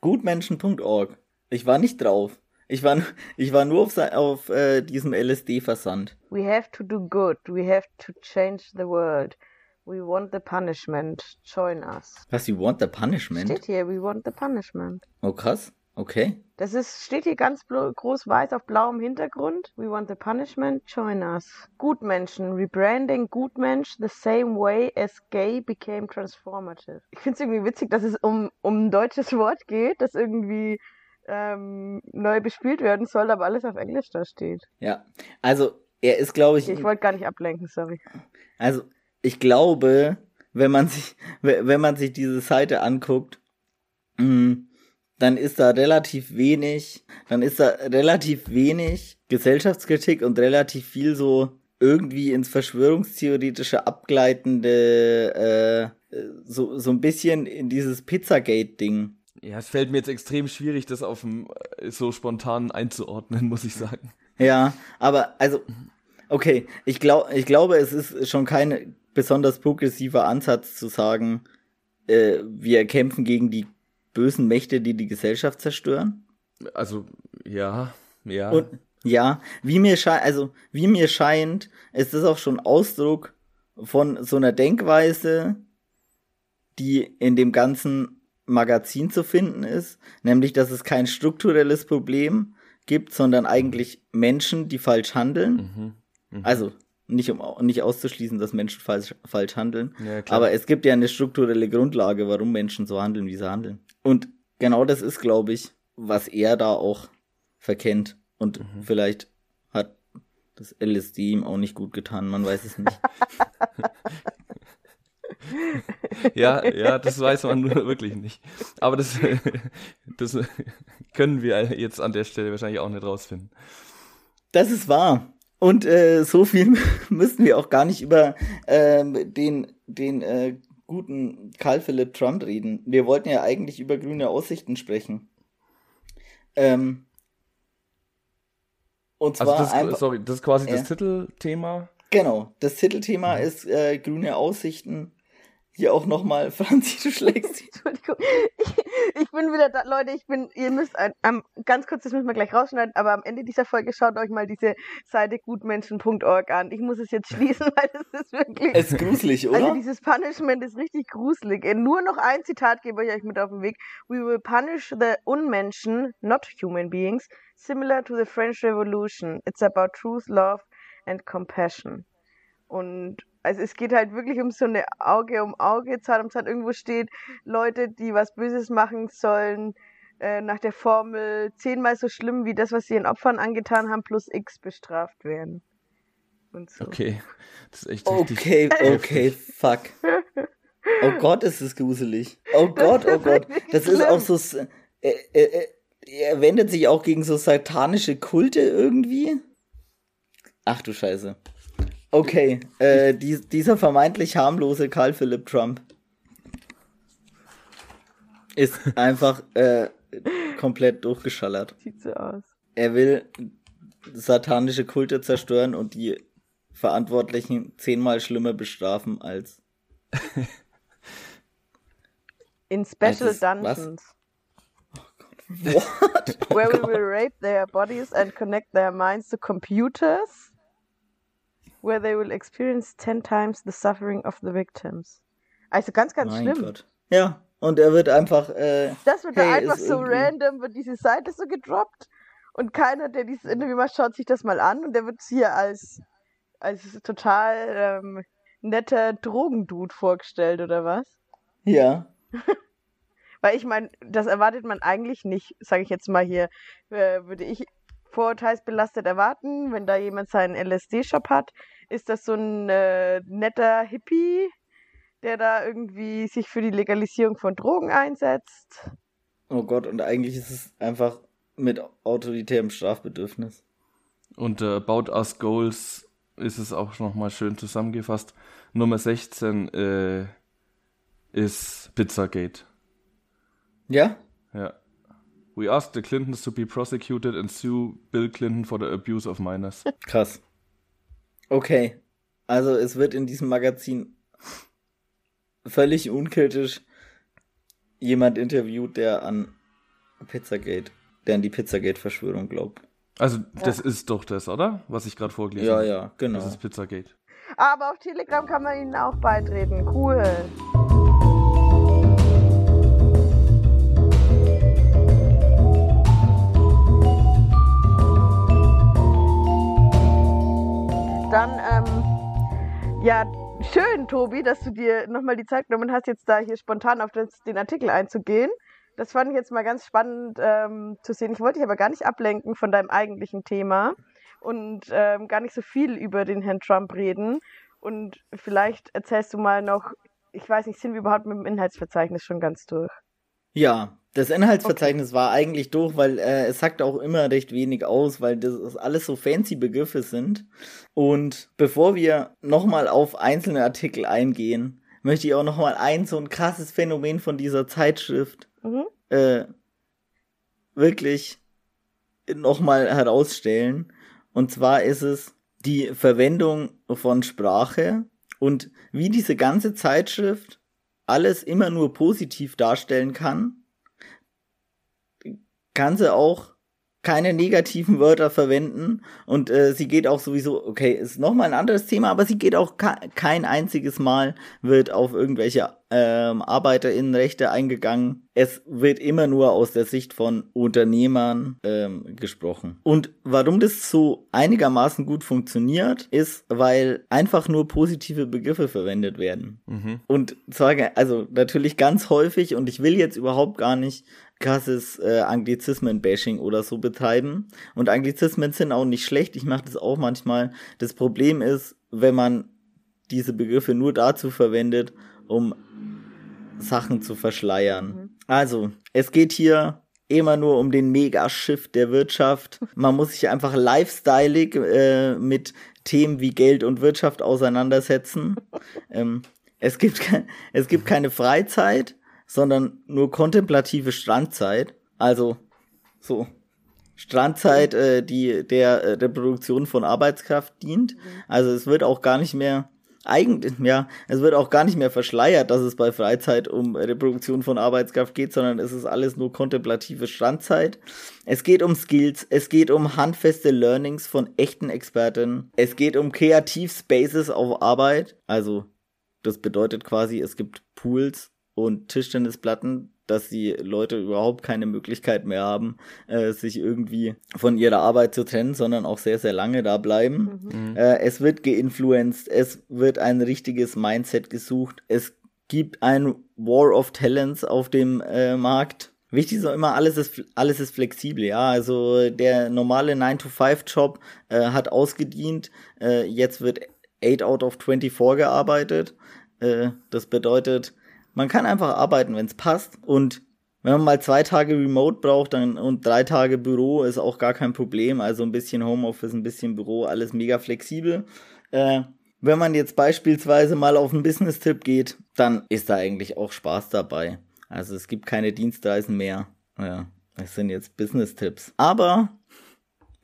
Gutmenschen.org. Ich war nicht drauf. Ich war, (laughs) ich war nur auf, auf äh, diesem LSD-Versand. We have to do good. We have to change the world. We want the punishment. Join us. Was, you want the punishment? Steht hier, we want the punishment. Oh, krass. Okay. Das ist, steht hier ganz groß weiß auf blauem Hintergrund. We want the punishment, join us. Gutmenschen, rebranding Gutmensch the same way as gay became transformative. Ich finde es irgendwie witzig, dass es um, um ein deutsches Wort geht, das irgendwie ähm, neu bespielt werden soll, aber alles auf Englisch da steht. Ja, also er ist, glaube ich. Ich wollte gar nicht ablenken, sorry. Also ich glaube, wenn man sich, wenn man sich diese Seite anguckt, mh, mm, dann ist da relativ wenig, dann ist da relativ wenig Gesellschaftskritik und relativ viel so irgendwie ins Verschwörungstheoretische abgleitende, äh, so, so ein bisschen in dieses Pizzagate-Ding. Ja, es fällt mir jetzt extrem schwierig, das auf dem äh, so spontan einzuordnen, (laughs) muss ich sagen. Ja, aber also, okay, ich, glaub, ich glaube, es ist schon kein besonders progressiver Ansatz zu sagen, äh, wir kämpfen gegen die bösen Mächte, die die Gesellschaft zerstören? Also, ja, ja. Und, ja, wie mir scheint, also, wie mir scheint, ist das auch schon Ausdruck von so einer Denkweise, die in dem ganzen Magazin zu finden ist, nämlich, dass es kein strukturelles Problem gibt, sondern eigentlich Menschen, die falsch handeln. Mhm. Mhm. Also, nicht um nicht auszuschließen, dass Menschen falsch, falsch handeln. Ja, aber es gibt ja eine strukturelle Grundlage, warum Menschen so handeln, wie sie handeln. Und genau das ist, glaube ich, was er da auch verkennt und mhm. vielleicht hat das LSD ihm auch nicht gut getan, man weiß es nicht. (laughs) ja, ja, das weiß man wirklich nicht. Aber das, (laughs) das können wir jetzt an der Stelle wahrscheinlich auch nicht rausfinden. Das ist wahr. Und äh, so viel (laughs) müssten wir auch gar nicht über ähm, den, den äh, guten Karl Philipp Trump reden. Wir wollten ja eigentlich über grüne Aussichten sprechen. Ähm, und also zwar also das, einfach, sorry, das ist quasi äh, das Titelthema. Genau, das Titelthema mhm. ist äh, grüne Aussichten hier auch nochmal, (laughs) Franzi, du schlägst. (laughs) Entschuldigung. Ich, ich, bin wieder da, Leute, ich bin, ihr müsst, ein, um, ganz kurz, das müssen wir gleich rausschneiden, aber am Ende dieser Folge schaut euch mal diese Seite gutmenschen.org an. Ich muss es jetzt schließen, (laughs) weil es ist wirklich. Es ist gruselig, oder? Also dieses Punishment ist richtig gruselig. Nur noch ein Zitat gebe ich euch mit auf den Weg. We will punish the Unmenschen, not human beings, similar to the French Revolution. It's about truth, love and compassion. Und also es geht halt wirklich um so eine Auge um Auge, Zahn um Zahn. Irgendwo steht, Leute, die was Böses machen sollen, äh, nach der Formel zehnmal so schlimm wie das, was sie ihren Opfern angetan haben, plus X bestraft werden. Und so. Okay, das ist echt Okay, okay, (laughs) fuck. Oh Gott, ist das gruselig. Oh Gott, oh Gott. Das ist auch so. Äh, äh, äh, er wendet sich auch gegen so satanische Kulte irgendwie. Ach du Scheiße. Okay, äh, die, dieser vermeintlich harmlose Karl Philipp Trump ist einfach äh, komplett durchgeschallert. Sieht so aus. Er will satanische Kulte zerstören und die Verantwortlichen zehnmal schlimmer bestrafen als. (laughs) In Special als Dungeons. Was? Oh Gott. What? Oh (laughs) Where we will rape their bodies and connect their minds to computers where they will experience ten times the suffering of the victims. Also ganz, ganz mein schlimm. Gott. Ja, und er wird einfach. Äh, das wird hey, da einfach so irgendwie... random, wird diese Seite so gedroppt und keiner, der dieses Interview macht, schaut sich das mal an und der wird hier als, als total ähm, netter Drogendude vorgestellt, oder was? Ja. (laughs) Weil ich meine, das erwartet man eigentlich nicht, sage ich jetzt mal hier, äh, würde ich vorurteilsbelastet erwarten. Wenn da jemand seinen LSD-Shop hat, ist das so ein äh, netter Hippie, der da irgendwie sich für die Legalisierung von Drogen einsetzt. Oh Gott, und eigentlich ist es einfach mit autoritärem Strafbedürfnis. Und äh, About Us Goals ist es auch nochmal schön zusammengefasst. Nummer 16 äh, ist Pizzagate. Ja? Ja. We asked the Clintons to be prosecuted and sue Bill Clinton for the abuse of minors. (laughs) Krass. Okay. Also es wird in diesem Magazin völlig unkritisch jemand interviewt, der an Pizzagate, der an die Pizzagate-Verschwörung glaubt. Also das ja. ist doch das, oder? Was ich gerade vorgelesen habe. Ja, ja, genau. Das ist Pizzagate. Aber auf Telegram kann man ihnen auch beitreten. Cool. Dann, ähm, ja, schön, Tobi, dass du dir nochmal die Zeit genommen hast, jetzt da hier spontan auf das, den Artikel einzugehen. Das fand ich jetzt mal ganz spannend ähm, zu sehen. Ich wollte dich aber gar nicht ablenken von deinem eigentlichen Thema und ähm, gar nicht so viel über den Herrn Trump reden. Und vielleicht erzählst du mal noch, ich weiß nicht, sind wir überhaupt mit dem Inhaltsverzeichnis schon ganz durch? Ja, das Inhaltsverzeichnis okay. war eigentlich durch, weil äh, es sagt auch immer recht wenig aus, weil das alles so fancy Begriffe sind. Und bevor wir nochmal auf einzelne Artikel eingehen, möchte ich auch nochmal ein so ein krasses Phänomen von dieser Zeitschrift mhm. äh, wirklich nochmal herausstellen. Und zwar ist es die Verwendung von Sprache und wie diese ganze Zeitschrift alles immer nur positiv darstellen kann kann sie auch keine negativen Wörter verwenden. Und äh, sie geht auch sowieso, okay, ist nochmal ein anderes Thema, aber sie geht auch kein einziges Mal, wird auf irgendwelche ähm, ArbeiterInnenrechte eingegangen. Es wird immer nur aus der Sicht von Unternehmern ähm, gesprochen. Und warum das so einigermaßen gut funktioniert, ist, weil einfach nur positive Begriffe verwendet werden. Mhm. Und zwar, also natürlich ganz häufig, und ich will jetzt überhaupt gar nicht krasses äh, Anglizismen-Bashing oder so betreiben. Und Anglizismen sind auch nicht schlecht, ich mache das auch manchmal. Das Problem ist, wenn man diese Begriffe nur dazu verwendet, um Sachen zu verschleiern. Mhm. Also, es geht hier immer nur um den Megaschiff der Wirtschaft. (laughs) Man muss sich einfach lifestyleig äh, mit Themen wie Geld und Wirtschaft auseinandersetzen. (laughs) ähm, es, gibt es gibt keine Freizeit, sondern nur kontemplative Strandzeit. Also so Strandzeit, äh, die der äh, Reproduktion von Arbeitskraft dient. Mhm. Also es wird auch gar nicht mehr eigentlich, ja, es wird auch gar nicht mehr verschleiert, dass es bei Freizeit um Reproduktion von Arbeitskraft geht, sondern es ist alles nur kontemplative Strandzeit. Es geht um Skills, es geht um handfeste Learnings von echten Experten, es geht um Kreativspaces auf Arbeit, also das bedeutet quasi, es gibt Pools und Tischtennisplatten, dass die Leute überhaupt keine Möglichkeit mehr haben, äh, sich irgendwie von ihrer Arbeit zu trennen, sondern auch sehr, sehr lange da bleiben. Mhm. Äh, es wird geinfluenced, es wird ein richtiges Mindset gesucht, es gibt ein War of Talents auf dem äh, Markt. Wichtig ist auch immer, alles ist, alles ist flexibel, ja. Also der normale 9-to-5-Job äh, hat ausgedient, äh, jetzt wird 8 out of 24 gearbeitet. Äh, das bedeutet, man kann einfach arbeiten, wenn es passt. Und wenn man mal zwei Tage Remote braucht dann, und drei Tage Büro, ist auch gar kein Problem. Also ein bisschen Homeoffice, ein bisschen Büro, alles mega flexibel. Äh, wenn man jetzt beispielsweise mal auf einen Business-Tipp geht, dann ist da eigentlich auch Spaß dabei. Also es gibt keine Dienstreisen mehr. Ja, das sind jetzt Business-Tipps. Aber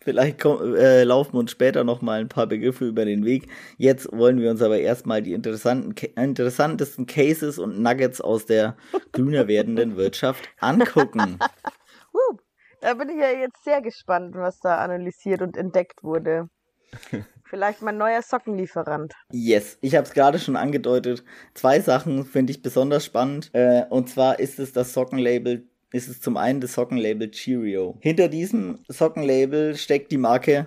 Vielleicht äh, laufen uns später noch mal ein paar Begriffe über den Weg. Jetzt wollen wir uns aber erstmal die interessanten, interessantesten Cases und Nuggets aus der grüner werdenden (laughs) Wirtschaft angucken. (laughs) uh, da bin ich ja jetzt sehr gespannt, was da analysiert und entdeckt wurde. (laughs) Vielleicht mein neuer Sockenlieferant. Yes, ich habe es gerade schon angedeutet. Zwei Sachen finde ich besonders spannend. Äh, und zwar ist es das Sockenlabel ist es zum einen das Sockenlabel Cheerio. Hinter diesem Sockenlabel steckt die Marke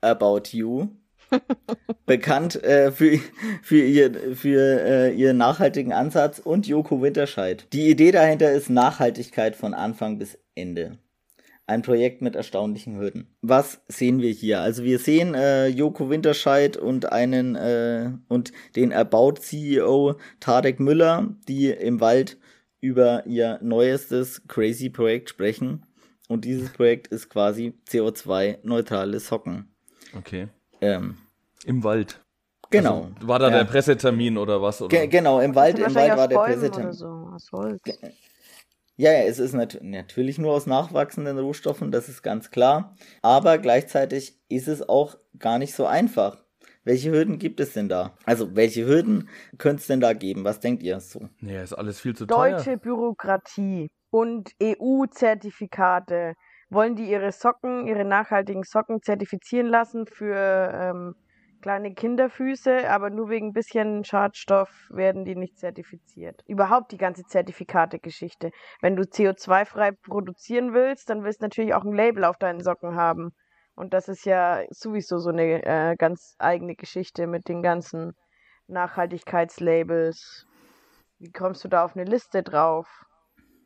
About You. (laughs) bekannt äh, für, für, ihr, für äh, ihren nachhaltigen Ansatz und Joko Winterscheid. Die Idee dahinter ist Nachhaltigkeit von Anfang bis Ende. Ein Projekt mit erstaunlichen Hürden. Was sehen wir hier? Also wir sehen äh, Joko Winterscheid und einen äh, und den About CEO Tarek Müller, die im Wald über ihr neuestes crazy Projekt sprechen. Und dieses Projekt ist quasi CO2-neutrale Socken. Okay. Ähm, Im Wald. Genau. Also, war da ja. der Pressetermin oder was? Oder? Ge genau, im Wald, im Wald war der Pressetermin. So. Ja, ja, es ist nat natürlich nur aus nachwachsenden Rohstoffen, das ist ganz klar. Aber gleichzeitig ist es auch gar nicht so einfach. Welche Hürden gibt es denn da? Also, welche Hürden könnte es denn da geben? Was denkt ihr so? Ja, ist alles viel zu Deutsche teuer. Deutsche Bürokratie und EU-Zertifikate. Wollen die ihre Socken, ihre nachhaltigen Socken zertifizieren lassen für ähm, kleine Kinderfüße, aber nur wegen ein bisschen Schadstoff werden die nicht zertifiziert. Überhaupt die ganze Zertifikate-Geschichte. Wenn du CO2-frei produzieren willst, dann willst du natürlich auch ein Label auf deinen Socken haben. Und das ist ja sowieso so eine äh, ganz eigene Geschichte mit den ganzen Nachhaltigkeitslabels. Wie kommst du da auf eine Liste drauf?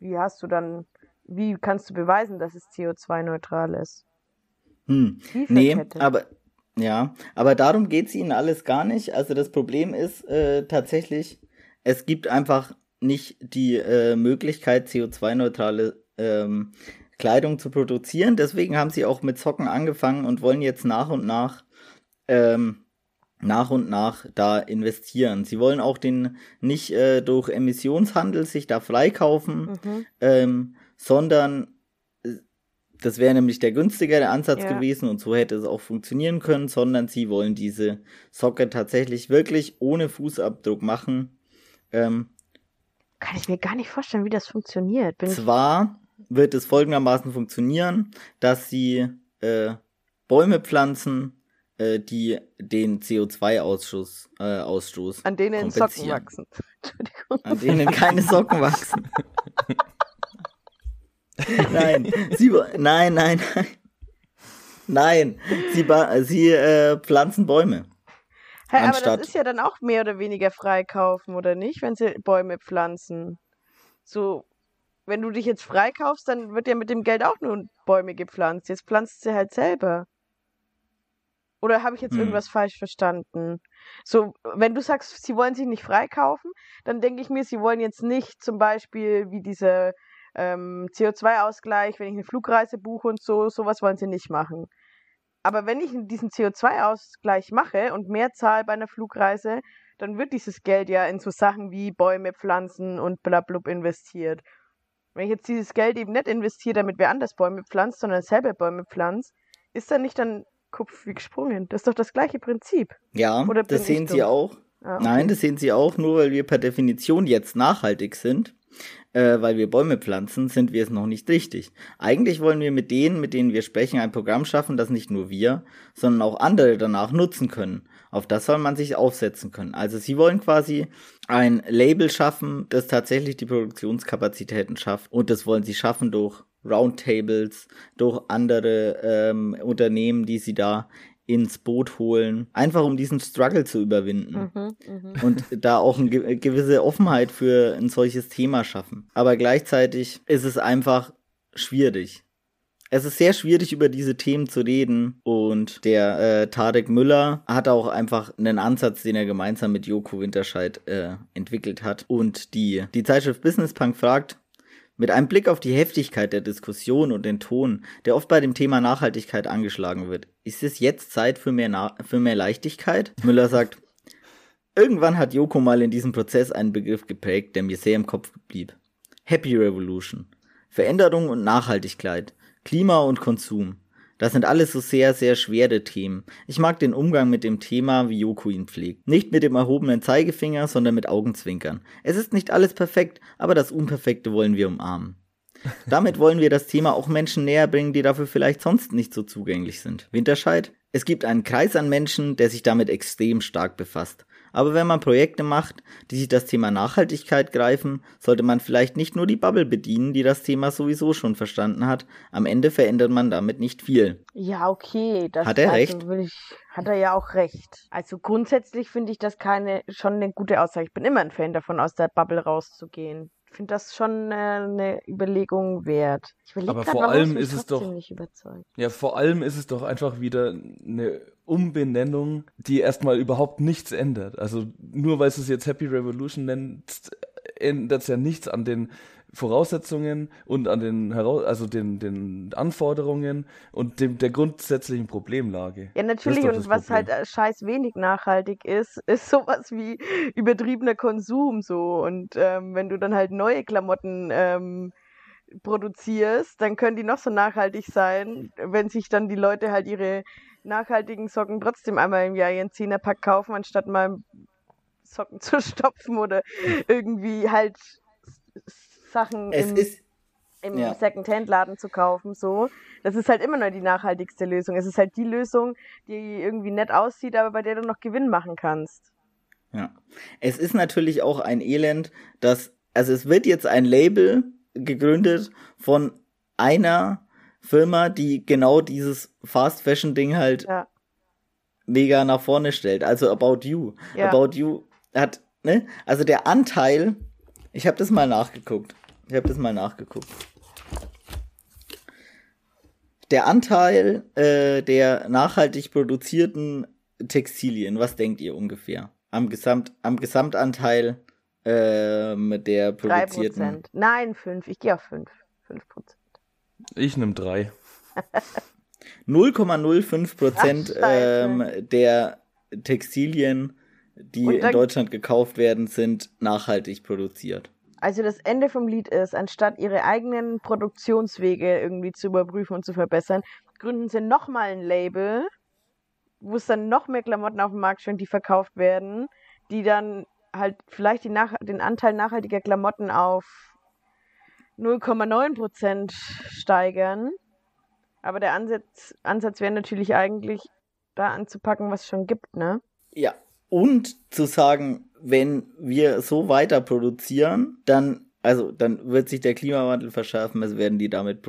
Wie hast du dann, wie kannst du beweisen, dass es CO2-neutral ist? Hm. Nee, aber ja, aber darum geht es ihnen alles gar nicht. Also das Problem ist äh, tatsächlich, es gibt einfach nicht die äh, Möglichkeit, CO2-neutrale ähm, Kleidung zu produzieren. Deswegen haben sie auch mit Socken angefangen und wollen jetzt nach und nach ähm, nach und nach da investieren. Sie wollen auch den nicht äh, durch Emissionshandel sich da freikaufen, mhm. ähm, sondern äh, das wäre nämlich der günstigere Ansatz ja. gewesen und so hätte es auch funktionieren können, sondern sie wollen diese Socke tatsächlich wirklich ohne Fußabdruck machen. Ähm, Kann ich mir gar nicht vorstellen, wie das funktioniert. Bin zwar wird es folgendermaßen funktionionieren, dass sie äh, Bäume pflanzen, äh, die den CO2-Ausstoß äh, Ausstoß an denen Socken wachsen. (laughs) An denen keine Socken wachsen. (laughs) nein, sie nein, nein, nein. Nein, sie, sie äh, pflanzen Bäume. Hey, aber das ist ja dann auch mehr oder weniger freikaufen, oder nicht, wenn sie Bäume pflanzen? So wenn du dich jetzt freikaufst, dann wird ja mit dem Geld auch nur Bäume gepflanzt. Jetzt pflanzt sie halt selber. Oder habe ich jetzt hm. irgendwas falsch verstanden? So, wenn du sagst, sie wollen sich nicht freikaufen, dann denke ich mir, sie wollen jetzt nicht zum Beispiel wie diese ähm, CO2-Ausgleich, wenn ich eine Flugreise buche und so, sowas wollen sie nicht machen. Aber wenn ich diesen CO2-Ausgleich mache und mehr zahle bei einer Flugreise, dann wird dieses Geld ja in so Sachen wie Bäume pflanzen und blablub investiert. Wenn ich jetzt dieses Geld eben nicht investiere, damit wer anders Bäume pflanzt, sondern selber Bäume pflanzt, ist da nicht dann Kopf wie gesprungen. Das ist doch das gleiche Prinzip. Ja, das sehen Sie auch. Ah, okay. Nein, das sehen Sie auch, nur weil wir per Definition jetzt nachhaltig sind, äh, weil wir Bäume pflanzen, sind wir es noch nicht richtig. Eigentlich wollen wir mit denen, mit denen wir sprechen, ein Programm schaffen, das nicht nur wir, sondern auch andere danach nutzen können. Auf das soll man sich aufsetzen können. Also Sie wollen quasi ein Label schaffen, das tatsächlich die Produktionskapazitäten schafft. Und das wollen Sie schaffen durch Roundtables, durch andere ähm, Unternehmen, die sie da ins Boot holen, einfach um diesen Struggle zu überwinden mhm, mh. und da auch eine gewisse Offenheit für ein solches Thema schaffen. Aber gleichzeitig ist es einfach schwierig. Es ist sehr schwierig, über diese Themen zu reden und der äh, Tarek Müller hat auch einfach einen Ansatz, den er gemeinsam mit Joko Winterscheid äh, entwickelt hat. Und die, die Zeitschrift Business Punk fragt, mit einem Blick auf die Heftigkeit der Diskussion und den Ton, der oft bei dem Thema Nachhaltigkeit angeschlagen wird, ist es jetzt Zeit für mehr, Na für mehr Leichtigkeit? Müller sagt, irgendwann hat Joko mal in diesem Prozess einen Begriff geprägt, der mir sehr im Kopf blieb. Happy Revolution. Veränderung und Nachhaltigkeit. Klima und Konsum. Das sind alles so sehr, sehr schwere Themen. Ich mag den Umgang mit dem Thema, wie Yoko ihn pflegt. Nicht mit dem erhobenen Zeigefinger, sondern mit Augenzwinkern. Es ist nicht alles perfekt, aber das Unperfekte wollen wir umarmen. (laughs) Damit wollen wir das Thema auch Menschen näher bringen, die dafür vielleicht sonst nicht so zugänglich sind. Winterscheid? Es gibt einen Kreis an Menschen, der sich damit extrem stark befasst. Aber wenn man Projekte macht, die sich das Thema Nachhaltigkeit greifen, sollte man vielleicht nicht nur die Bubble bedienen, die das Thema sowieso schon verstanden hat. Am Ende verändert man damit nicht viel. Ja, okay. Das hat er also recht? Ich, hat er ja auch recht. Also grundsätzlich finde ich das keine schon eine gute Aussage. Ich bin immer ein Fan davon, aus der Bubble rauszugehen finde das schon äh, eine Überlegung wert. Aber grad, vor allem ist es doch ja vor allem ist es doch einfach wieder eine Umbenennung, die erstmal überhaupt nichts ändert. Also nur weil es jetzt Happy Revolution nennt, ändert es ja nichts an den Voraussetzungen und an den Heraus also den, den Anforderungen und dem, der grundsätzlichen Problemlage. Ja, natürlich, und was Problem. halt äh, scheiß wenig nachhaltig ist, (laughs) ist sowas wie übertriebener Konsum so. Und ähm, wenn du dann halt neue Klamotten ähm, produzierst, dann können die noch so nachhaltig sein, wenn sich dann die Leute halt ihre nachhaltigen Socken trotzdem einmal im Jahr ihren Zehnerpack kaufen, anstatt mal Socken (laughs) zu stopfen oder irgendwie halt Sachen es im, ist, im ja. Second-Hand-Laden zu kaufen, so. Das ist halt immer noch die nachhaltigste Lösung. Es ist halt die Lösung, die irgendwie nett aussieht, aber bei der du noch Gewinn machen kannst. Ja. Es ist natürlich auch ein Elend, dass, also es wird jetzt ein Label gegründet von einer Firma, die genau dieses Fast Fashion Ding halt ja. mega nach vorne stellt. Also About You. Ja. About You hat, ne? Also der Anteil, ich habe das mal nachgeguckt. Ich habe das mal nachgeguckt. Der Anteil äh, der nachhaltig produzierten Textilien, was denkt ihr ungefähr? Am, Gesamt, am Gesamtanteil ähm, der produzierten. 3%. Nein, 5. Ich gehe auf 5. 5%. Ich nehme 3. 0,05 Prozent ähm, der Textilien, die in Deutschland gekauft werden, sind nachhaltig produziert. Also das Ende vom Lied ist, anstatt ihre eigenen Produktionswege irgendwie zu überprüfen und zu verbessern, gründen sie nochmal ein Label, wo es dann noch mehr Klamotten auf dem Markt stehen, die verkauft werden, die dann halt vielleicht den Anteil nachhaltiger Klamotten auf 0,9% steigern. Aber der Ansatz, Ansatz wäre natürlich eigentlich, da anzupacken, was es schon gibt, ne? Ja, und zu sagen, wenn wir so weiter produzieren, dann also dann wird sich der Klimawandel verschärfen, es werden die damit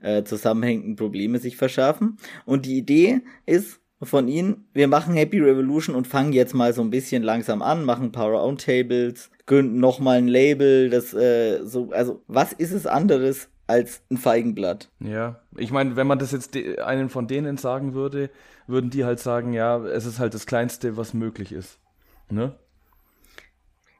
äh, zusammenhängenden Probleme sich verschärfen. Und die Idee ist von ihnen, wir machen Happy Revolution und fangen jetzt mal so ein bisschen langsam an, machen ein paar Roundtables, gründen nochmal ein Label, das äh, so, also was ist es anderes als ein Feigenblatt? Ja, ich meine, wenn man das jetzt einen von denen sagen würde, würden die halt sagen, ja, es ist halt das Kleinste, was möglich ist. Ne?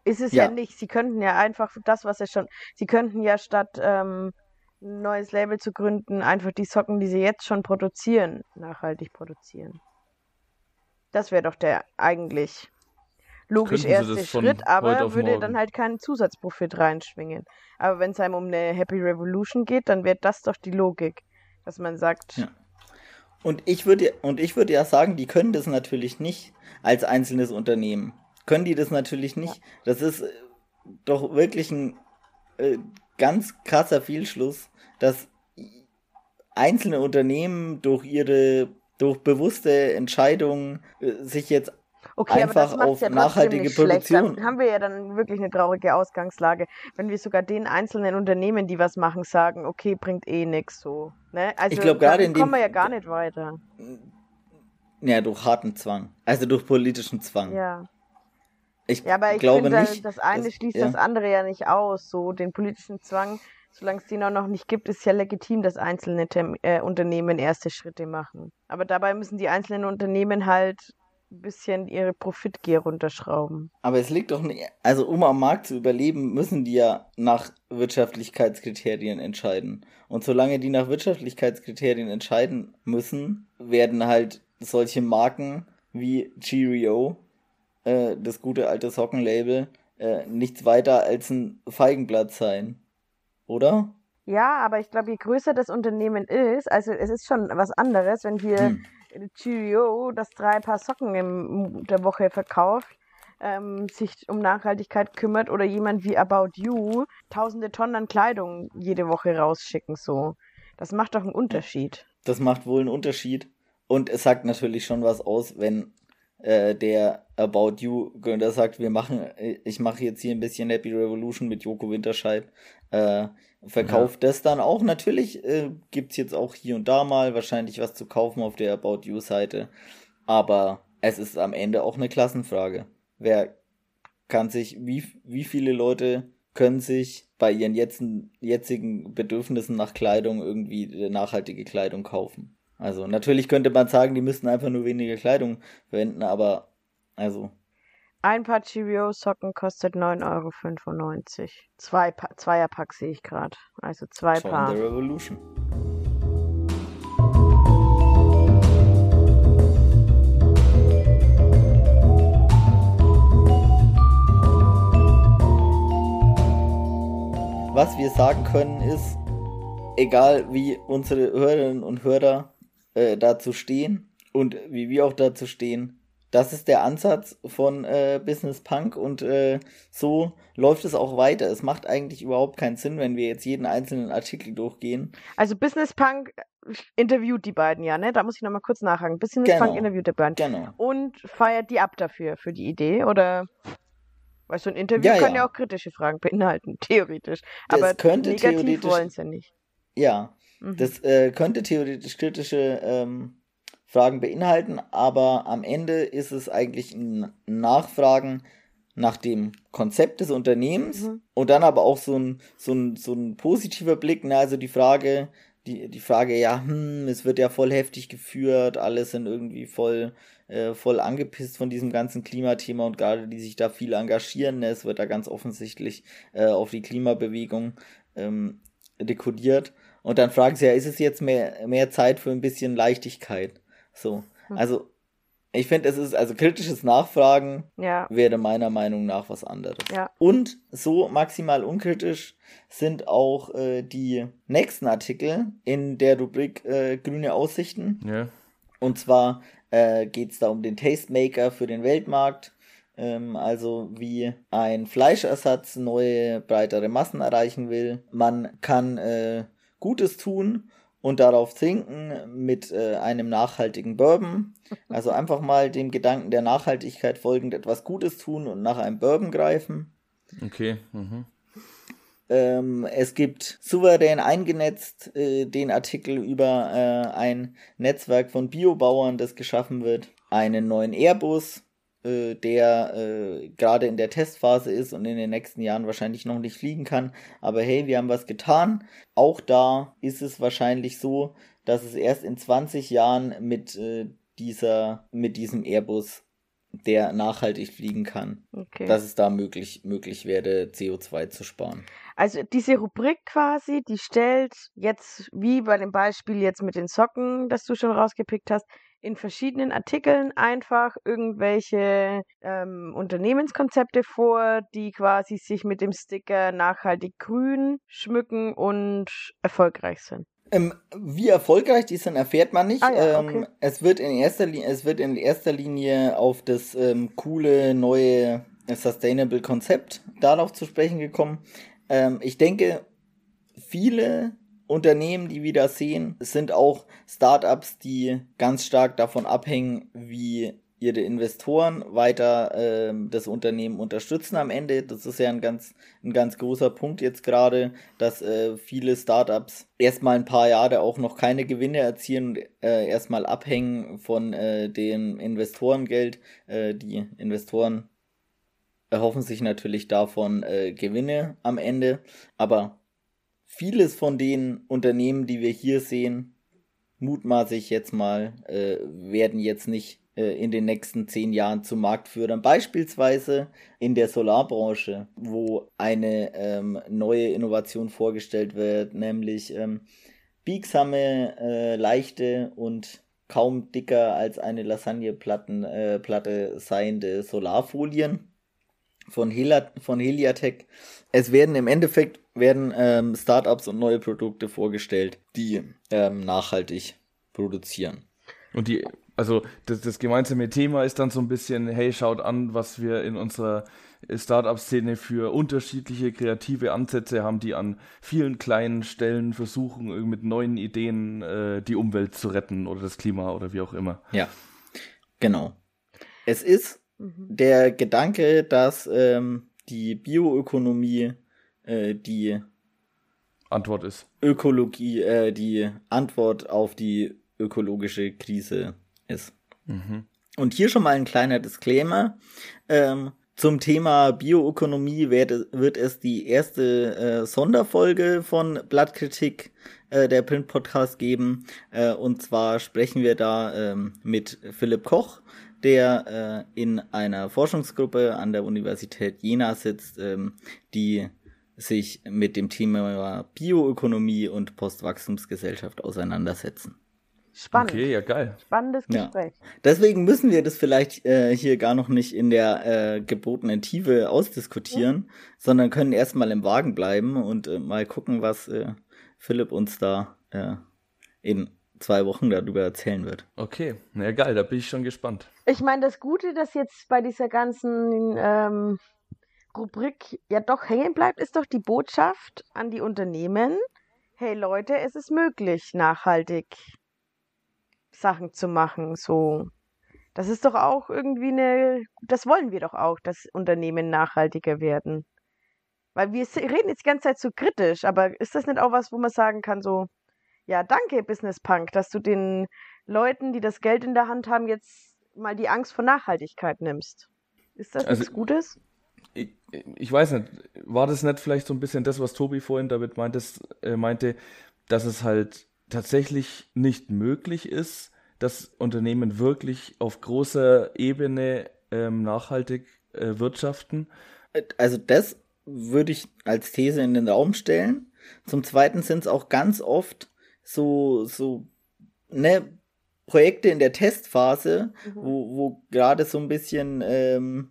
Ist es ja. ja nicht. Sie könnten ja einfach das, was sie schon, sie könnten ja statt ähm, ein neues Label zu gründen, einfach die Socken, die sie jetzt schon produzieren, nachhaltig produzieren. Das wäre doch der eigentlich logisch erste Schritt, aber würde morgen. dann halt keinen Zusatzprofit reinschwingen. Aber wenn es einem um eine Happy Revolution geht, dann wäre das doch die Logik, dass man sagt. Ja. Und ich würde und ich würde ja sagen, die können das natürlich nicht als einzelnes Unternehmen. Können die das natürlich nicht. Das ist äh, doch wirklich ein äh, ganz krasser Fehlschluss, dass einzelne Unternehmen durch ihre durch bewusste Entscheidungen äh, sich jetzt Okay, einfach auf ja nachhaltige Produktion. Dann haben wir ja dann wirklich eine traurige Ausgangslage, wenn wir sogar den einzelnen Unternehmen, die was machen, sagen, okay, bringt eh nichts so. Ne? Also ich glaube gerade in dem kommen wir ja gar nicht weiter. Ja, durch harten Zwang, also durch politischen Zwang. Ja. Ich ja, aber ich glaube finde, nicht, das eine das, schließt ja. das andere ja nicht aus. So den politischen Zwang, solange es den auch noch nicht gibt, ist ja legitim, dass einzelne Tem äh, Unternehmen erste Schritte machen. Aber dabei müssen die einzelnen Unternehmen halt ein bisschen ihre Profitgier runterschrauben. Aber es liegt doch nicht, also um am Markt zu überleben, müssen die ja nach Wirtschaftlichkeitskriterien entscheiden. Und solange die nach Wirtschaftlichkeitskriterien entscheiden müssen, werden halt solche Marken wie Cheerio, äh, das gute alte Sockenlabel, äh, nichts weiter als ein Feigenblatt sein. Oder? Ja, aber ich glaube, je größer das Unternehmen ist, also es ist schon was anderes, wenn wir hm. Cheerio, das drei Paar Socken in der Woche verkauft, ähm, sich um Nachhaltigkeit kümmert oder jemand wie About You tausende Tonnen an Kleidung jede Woche rausschicken, so. Das macht doch einen Unterschied. Das macht wohl einen Unterschied. Und es sagt natürlich schon was aus, wenn äh, der About You Gründer sagt, wir machen, ich mache jetzt hier ein bisschen Happy Revolution mit Joko Winterscheid. Äh, verkauft ja. das dann auch. Natürlich äh, gibt es jetzt auch hier und da mal wahrscheinlich was zu kaufen auf der About You-Seite. Aber es ist am Ende auch eine Klassenfrage. Wer kann sich, wie, wie viele Leute können sich bei ihren jetzen, jetzigen Bedürfnissen nach Kleidung irgendwie nachhaltige Kleidung kaufen? Also natürlich könnte man sagen, die müssten einfach nur weniger Kleidung verwenden, aber also ein Paar Cheerio-Socken kostet 9,95 Euro. Zwei pa Zweierpack sehe ich gerade. Also zwei Join Paar. The Revolution. Was wir sagen können ist, egal wie unsere Hörerinnen und Hörer äh, dazu stehen und wie wir auch dazu stehen, das ist der Ansatz von äh, Business Punk und äh, so läuft es auch weiter. Es macht eigentlich überhaupt keinen Sinn, wenn wir jetzt jeden einzelnen Artikel durchgehen. Also Business Punk interviewt die beiden ja, ne? Da muss ich nochmal kurz nachhaken. Business genau. Punk interviewt die beiden. Genau. Und feiert die ab dafür, für die Idee, oder? Weißt du, ein Interview ja, kann ja. ja auch kritische Fragen beinhalten, (laughs) theoretisch. Das Aber negativ wollen sie ja nicht. Ja, mhm. das äh, könnte theoretisch kritische ähm, Fragen beinhalten, aber am Ende ist es eigentlich ein Nachfragen nach dem Konzept des Unternehmens mhm. und dann aber auch so ein, so ein, so ein positiver Blick, ne? also die Frage, die, die Frage, ja, hm, es wird ja voll heftig geführt, alle sind irgendwie voll, äh, voll angepisst von diesem ganzen Klimathema und gerade die sich da viel engagieren, ne? es wird da ganz offensichtlich äh, auf die Klimabewegung ähm, dekodiert. Und dann fragen sie ja, ist es jetzt mehr, mehr Zeit für ein bisschen Leichtigkeit? So. Hm. Also, ich finde, es ist, also kritisches Nachfragen ja. wäre meiner Meinung nach was anderes. Ja. Und so maximal unkritisch sind auch äh, die nächsten Artikel in der Rubrik äh, Grüne Aussichten. Ja. Und zwar äh, geht es da um den Tastemaker für den Weltmarkt. Ähm, also wie ein Fleischersatz neue, breitere Massen erreichen will. Man kann äh, Gutes tun und darauf trinken mit äh, einem nachhaltigen Bourbon. Also (laughs) einfach mal dem Gedanken der Nachhaltigkeit folgend etwas Gutes tun und nach einem Bourbon greifen. Okay. Mhm. Ähm, es gibt souverän eingenetzt äh, den Artikel über äh, ein Netzwerk von Biobauern, das geschaffen wird, einen neuen Airbus, äh, der äh, gerade in der Testphase ist und in den nächsten Jahren wahrscheinlich noch nicht fliegen kann. Aber hey, wir haben was getan. Auch da ist es wahrscheinlich so, dass es erst in 20 Jahren mit äh, dieser, mit diesem Airbus, der nachhaltig fliegen kann, okay. dass es da möglich, möglich wäre, CO2 zu sparen. Also diese Rubrik quasi, die stellt jetzt, wie bei dem Beispiel jetzt mit den Socken, das du schon rausgepickt hast, in verschiedenen Artikeln einfach irgendwelche ähm, Unternehmenskonzepte vor, die quasi sich mit dem Sticker nachhaltig grün schmücken und erfolgreich sind. Ähm, wie erfolgreich die sind, erfährt man nicht. Ah, ja, okay. ähm, es, wird in erster es wird in erster Linie auf das ähm, coole neue Sustainable Konzept darauf zu sprechen gekommen. Ähm, ich denke, viele Unternehmen, die wir da sehen, sind auch Startups, die ganz stark davon abhängen, wie ihre Investoren weiter äh, das Unternehmen unterstützen am Ende. Das ist ja ein ganz, ein ganz großer Punkt jetzt gerade, dass äh, viele Startups erstmal ein paar Jahre auch noch keine Gewinne erzielen und äh, erstmal abhängen von äh, dem Investorengeld. Äh, die Investoren erhoffen sich natürlich davon äh, Gewinne am Ende, aber vieles von den Unternehmen, die wir hier sehen, mutmaße ich jetzt mal, äh, werden jetzt nicht äh, in den nächsten zehn Jahren zu Marktführern. Beispielsweise in der Solarbranche, wo eine ähm, neue Innovation vorgestellt wird, nämlich ähm, biegsame, äh, leichte und kaum dicker als eine Lasagneplatte äh, seiende Solarfolien von, Hela, von. Es werden im Endeffekt werden ähm, Startups und neue Produkte vorgestellt, die ähm, nachhaltig produzieren. Und die, also das, das gemeinsame Thema ist dann so ein bisschen, hey, schaut an, was wir in unserer Startup-Szene für unterschiedliche kreative Ansätze haben, die an vielen kleinen Stellen versuchen, mit neuen Ideen äh, die Umwelt zu retten oder das Klima oder wie auch immer. Ja, genau. Es ist mhm. der Gedanke, dass ähm, die Bioökonomie äh, die Antwort ist. Ökologie, äh, die Antwort auf die ökologische Krise ist. Mhm. Und hier schon mal ein kleiner Disclaimer. Ähm, zum Thema Bioökonomie wird, wird es die erste äh, Sonderfolge von Blattkritik äh, der Print Podcast geben. Äh, und zwar sprechen wir da ähm, mit Philipp Koch, der äh, in einer Forschungsgruppe an der Universität Jena sitzt, ähm, die sich mit dem Thema Bioökonomie und Postwachstumsgesellschaft auseinandersetzen. Spannend. Okay, ja, geil. Spannendes Gespräch. Ja. Deswegen müssen wir das vielleicht äh, hier gar noch nicht in der äh, gebotenen Tiefe ausdiskutieren, ja. sondern können erstmal im Wagen bleiben und äh, mal gucken, was äh, Philipp uns da äh, in zwei Wochen darüber erzählen wird. Okay, na ja, geil, da bin ich schon gespannt. Ich meine, das Gute, dass jetzt bei dieser ganzen ähm, Rubrik ja doch hängen bleibt, ist doch die Botschaft an die Unternehmen. Hey Leute, es ist möglich, nachhaltig Sachen zu machen. So, das ist doch auch irgendwie eine, das wollen wir doch auch, dass Unternehmen nachhaltiger werden. Weil wir reden jetzt die ganze Zeit so kritisch, aber ist das nicht auch was, wo man sagen kann, so, ja, danke, Business Punk, dass du den Leuten, die das Geld in der Hand haben, jetzt mal die Angst vor Nachhaltigkeit nimmst? Ist das also, nichts Gutes? Ich, ich, weiß nicht, war das nicht vielleicht so ein bisschen das, was Tobi vorhin damit meintest, äh, meinte, dass es halt tatsächlich nicht möglich ist, dass Unternehmen wirklich auf großer Ebene ähm, nachhaltig äh, wirtschaften? Also das würde ich als These in den Raum stellen. Zum Zweiten sind es auch ganz oft so, so, ne, Projekte in der Testphase, mhm. wo, wo gerade so ein bisschen, ähm,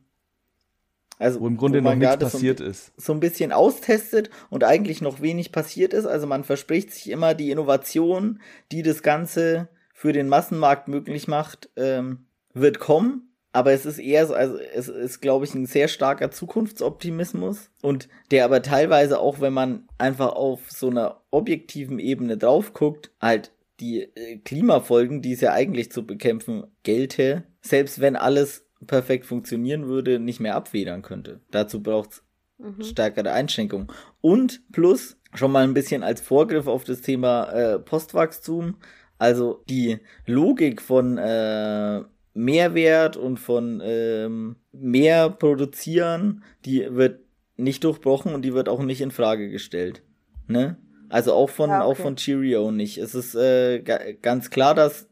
also wo im Grunde wo noch nichts passiert so, ist. So ein bisschen austestet und eigentlich noch wenig passiert ist. Also man verspricht sich immer die Innovation, die das Ganze für den Massenmarkt möglich macht, ähm, wird kommen. Aber es ist eher so, also es ist, glaube ich, ein sehr starker Zukunftsoptimismus und der aber teilweise auch, wenn man einfach auf so einer objektiven Ebene drauf guckt, halt die äh, Klimafolgen, die es ja eigentlich zu bekämpfen gelte, selbst wenn alles perfekt funktionieren würde, nicht mehr abfedern könnte. Dazu braucht es mhm. stärkere Einschränkungen. Und plus, schon mal ein bisschen als Vorgriff auf das Thema äh, Postwachstum, also die Logik von äh, Mehrwert und von ähm, mehr produzieren, die wird nicht durchbrochen und die wird auch nicht in Frage gestellt. Ne? Also auch von, ja, okay. auch von Cheerio nicht. Es ist äh, ganz klar, dass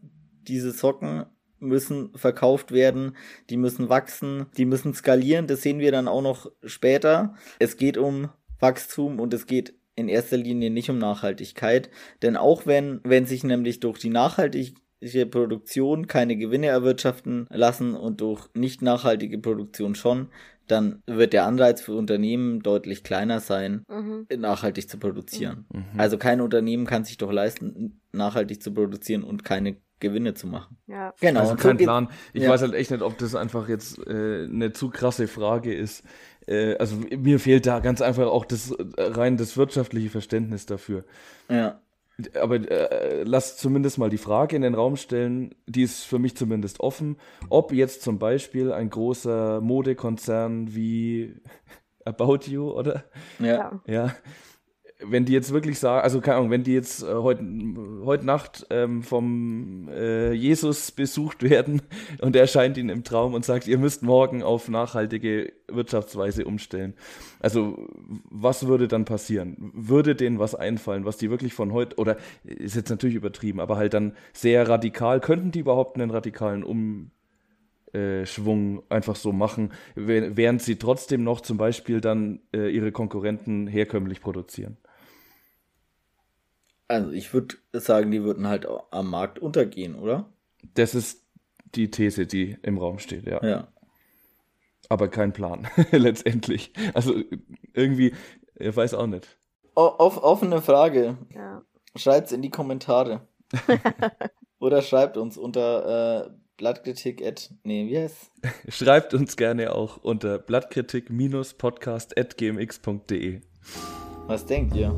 diese Socken müssen verkauft werden, die müssen wachsen, die müssen skalieren, das sehen wir dann auch noch später. Es geht um Wachstum und es geht in erster Linie nicht um Nachhaltigkeit, denn auch wenn, wenn sich nämlich durch die nachhaltige Produktion keine Gewinne erwirtschaften lassen und durch nicht nachhaltige Produktion schon, dann wird der Anreiz für Unternehmen deutlich kleiner sein, mhm. nachhaltig zu produzieren. Mhm. Also kein Unternehmen kann sich doch leisten, nachhaltig zu produzieren und keine Gewinne zu machen. Ja. Genau. Also kein so Plan. Ich ja. weiß halt echt nicht, ob das einfach jetzt äh, eine zu krasse Frage ist. Äh, also mir fehlt da ganz einfach auch das äh, rein das wirtschaftliche Verständnis dafür. Ja. Aber äh, lass zumindest mal die Frage in den Raum stellen, die ist für mich zumindest offen, ob jetzt zum Beispiel ein großer Modekonzern wie (laughs) About You, oder? Ja. Ja wenn die jetzt wirklich sagen, also keine Ahnung, wenn die jetzt äh, heute heute Nacht ähm, vom äh, Jesus besucht werden (laughs) und er erscheint ihnen im Traum und sagt, ihr müsst morgen auf nachhaltige Wirtschaftsweise umstellen. Also was würde dann passieren? Würde denen was einfallen, was die wirklich von heute oder ist jetzt natürlich übertrieben, aber halt dann sehr radikal, könnten die überhaupt einen radikalen um Schwung einfach so machen, während sie trotzdem noch zum Beispiel dann äh, ihre Konkurrenten herkömmlich produzieren. Also ich würde sagen, die würden halt am Markt untergehen, oder? Das ist die These, die im Raum steht, ja. Ja. Aber kein Plan, (laughs) letztendlich. Also irgendwie, ich weiß auch nicht. O off offene Frage. Ja. Schreibt's in die Kommentare. (laughs) oder schreibt uns unter äh, Blattkritik at, nee, wie heißt (laughs) Schreibt uns gerne auch unter blattkritik-podcast at gmx.de. Was denkt ihr?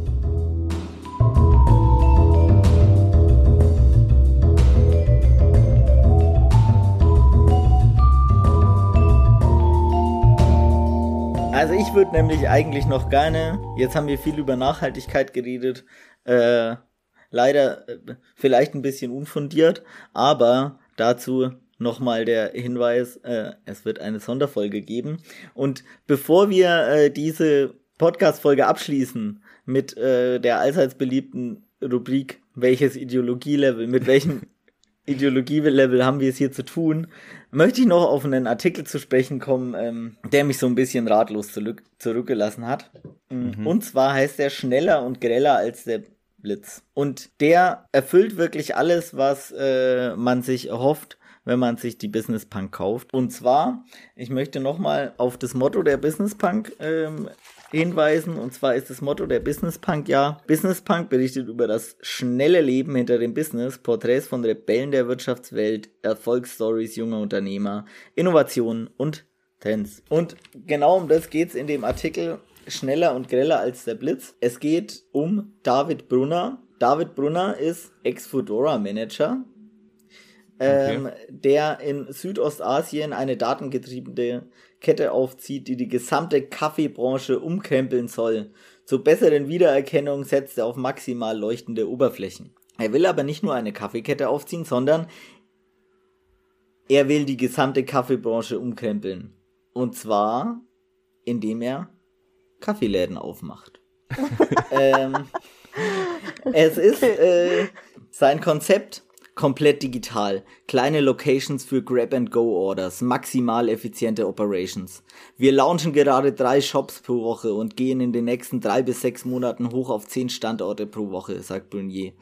Also ich würde nämlich eigentlich noch gerne, jetzt haben wir viel über Nachhaltigkeit geredet, äh, leider äh, vielleicht ein bisschen unfundiert, aber dazu nochmal der Hinweis, äh, es wird eine Sonderfolge geben. Und bevor wir äh, diese Podcast-Folge abschließen mit äh, der allseits beliebten Rubrik, welches Ideologielevel, mit welchem Ideologielevel haben wir es hier zu tun, möchte ich noch auf einen Artikel zu sprechen kommen, ähm, der mich so ein bisschen ratlos zurück, zurückgelassen hat. Mhm. Und zwar heißt er schneller und greller als der Blitz. Und der erfüllt wirklich alles, was äh, man sich erhofft, wenn man sich die Business Punk kauft. Und zwar, ich möchte nochmal auf das Motto der Business Punk ähm, hinweisen. Und zwar ist das Motto der Business Punk ja, Business Punk berichtet über das schnelle Leben hinter dem Business, Porträts von Rebellen der Wirtschaftswelt, Erfolgsstories junger Unternehmer, Innovationen und Trends. Und genau um das geht's in dem Artikel schneller und greller als der Blitz. Es geht um David Brunner. David Brunner ist Ex-Fedora-Manager, ähm, okay. der in Südostasien eine datengetriebene Kette aufzieht, die die gesamte Kaffeebranche umkrempeln soll. Zur besseren Wiedererkennung setzt er auf maximal leuchtende Oberflächen. Er will aber nicht nur eine Kaffeekette aufziehen, sondern er will die gesamte Kaffeebranche umkrempeln. Und zwar, indem er Kaffeeläden aufmacht. (laughs) ähm, es ist äh, sein Konzept komplett digital, kleine Locations für Grab-and-Go-Orders, maximal effiziente Operations. Wir launchen gerade drei Shops pro Woche und gehen in den nächsten drei bis sechs Monaten hoch auf zehn Standorte pro Woche, sagt Brunier.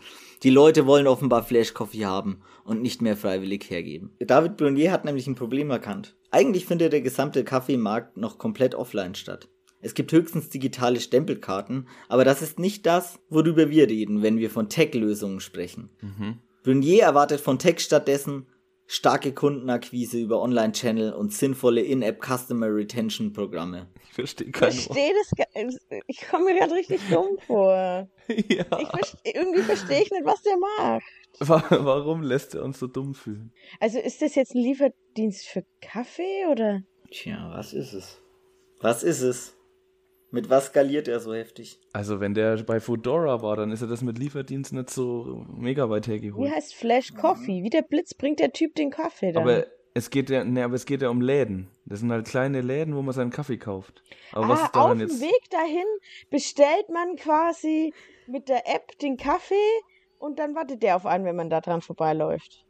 Die Leute wollen offenbar Flash Coffee haben und nicht mehr freiwillig hergeben. David Brunier hat nämlich ein Problem erkannt. Eigentlich findet der gesamte Kaffeemarkt noch komplett offline statt. Es gibt höchstens digitale Stempelkarten, aber das ist nicht das, worüber wir reden, wenn wir von Tech-Lösungen sprechen. Mhm. Brunier erwartet von Tech stattdessen starke Kundenakquise über Online-Channel und sinnvolle In-App Customer Retention Programme. Ich verstehe kein Ich verstehe das Ich komme mir gerade richtig dumm vor. (laughs) ja. Ich verste irgendwie verstehe ich nicht, was der macht. Warum lässt er uns so dumm fühlen? Also ist das jetzt ein Lieferdienst für Kaffee oder? Tja, was ist es? Was ist es? Mit was skaliert er so heftig? Also wenn der bei Foodora war, dann ist er das mit Lieferdienst nicht so mega weit hergeholt. Wie heißt Flash Coffee? Wie der Blitz bringt der Typ den Kaffee dann. Aber Es geht ja, ne, aber es geht ja um Läden. Das sind halt kleine Läden, wo man seinen Kaffee kauft. Aber ah, was ist auf dem jetzt? Weg dahin bestellt man quasi mit der App den Kaffee und dann wartet der auf einen, wenn man da dran vorbeiläuft.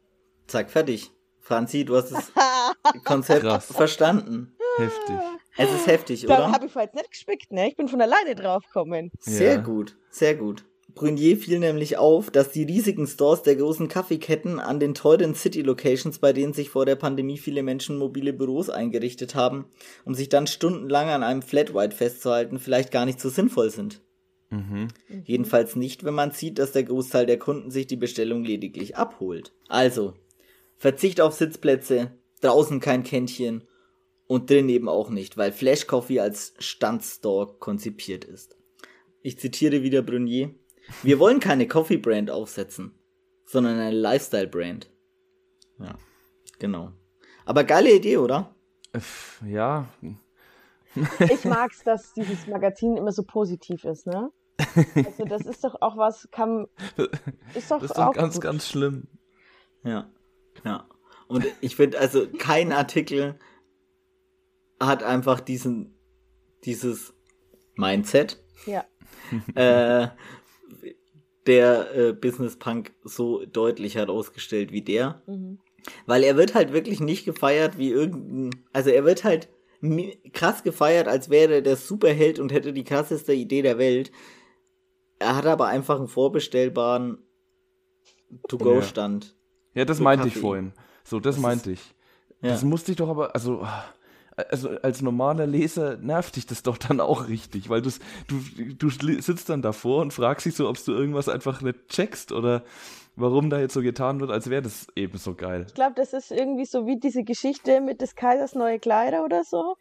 Zack, fertig. Franzi, du hast das (laughs) Konzept Krass. verstanden. Heftig. Es ist heftig, Da oder? habe ich vorhin nicht gespickt, ne? Ich bin von alleine draufgekommen. Sehr Ja. gut, sehr gut. Brunier fiel nämlich auf, dass die riesigen Stores der großen Kaffeeketten an den teuren City-Locations, bei denen sich vor der Pandemie viele Menschen mobile Büros eingerichtet haben, um sich dann stundenlang an einem Flat White festzuhalten, vielleicht gar nicht so sinnvoll sind. Mhm. Jedenfalls nicht, wenn man sieht, dass der Großteil der Kunden sich die Bestellung lediglich abholt. Also, Verzicht auf Sitzplätze, draußen kein Kännchen und drin eben auch nicht, weil Flash Coffee als Standstore konzipiert ist. Ich zitiere wieder Brunier. Wir wollen keine Coffee Brand aufsetzen, sondern eine Lifestyle Brand. Ja, genau. Aber geile Idee, oder? Pff, Ja, (laughs) Ich mag's, dass dieses Magazin immer so positiv ist, ne? Also das ist doch auch was, kann, ist doch das ist auch doch ganz, gut. ganz schlimm. Ja, ja. Und ich finde, also kein Artikel hat einfach diesen, dieses Mindset, Ja. (laughs) äh, der äh, Business Punk so deutlich herausgestellt wie der. Mhm. Weil er wird halt wirklich nicht gefeiert wie irgendein, also er wird halt krass gefeiert, als wäre er der Superheld und hätte die krasseste Idee der Welt. Er hat aber einfach einen vorbestellbaren To-Go-Stand. Ja, das So meinte ich Kaffee. vorhin. So, das, Das meinte ich. Ja. Das musste ich doch aber, also, also als normaler Leser nervt dich das doch dann auch richtig, weil du's, du, du sitzt dann davor und fragst dich so, ob du irgendwas einfach nicht checkst oder warum da jetzt so getan wird, als wäre das eben so geil. Ich glaube, das ist irgendwie so wie diese Geschichte mit des Kaisers neue Kleider oder so,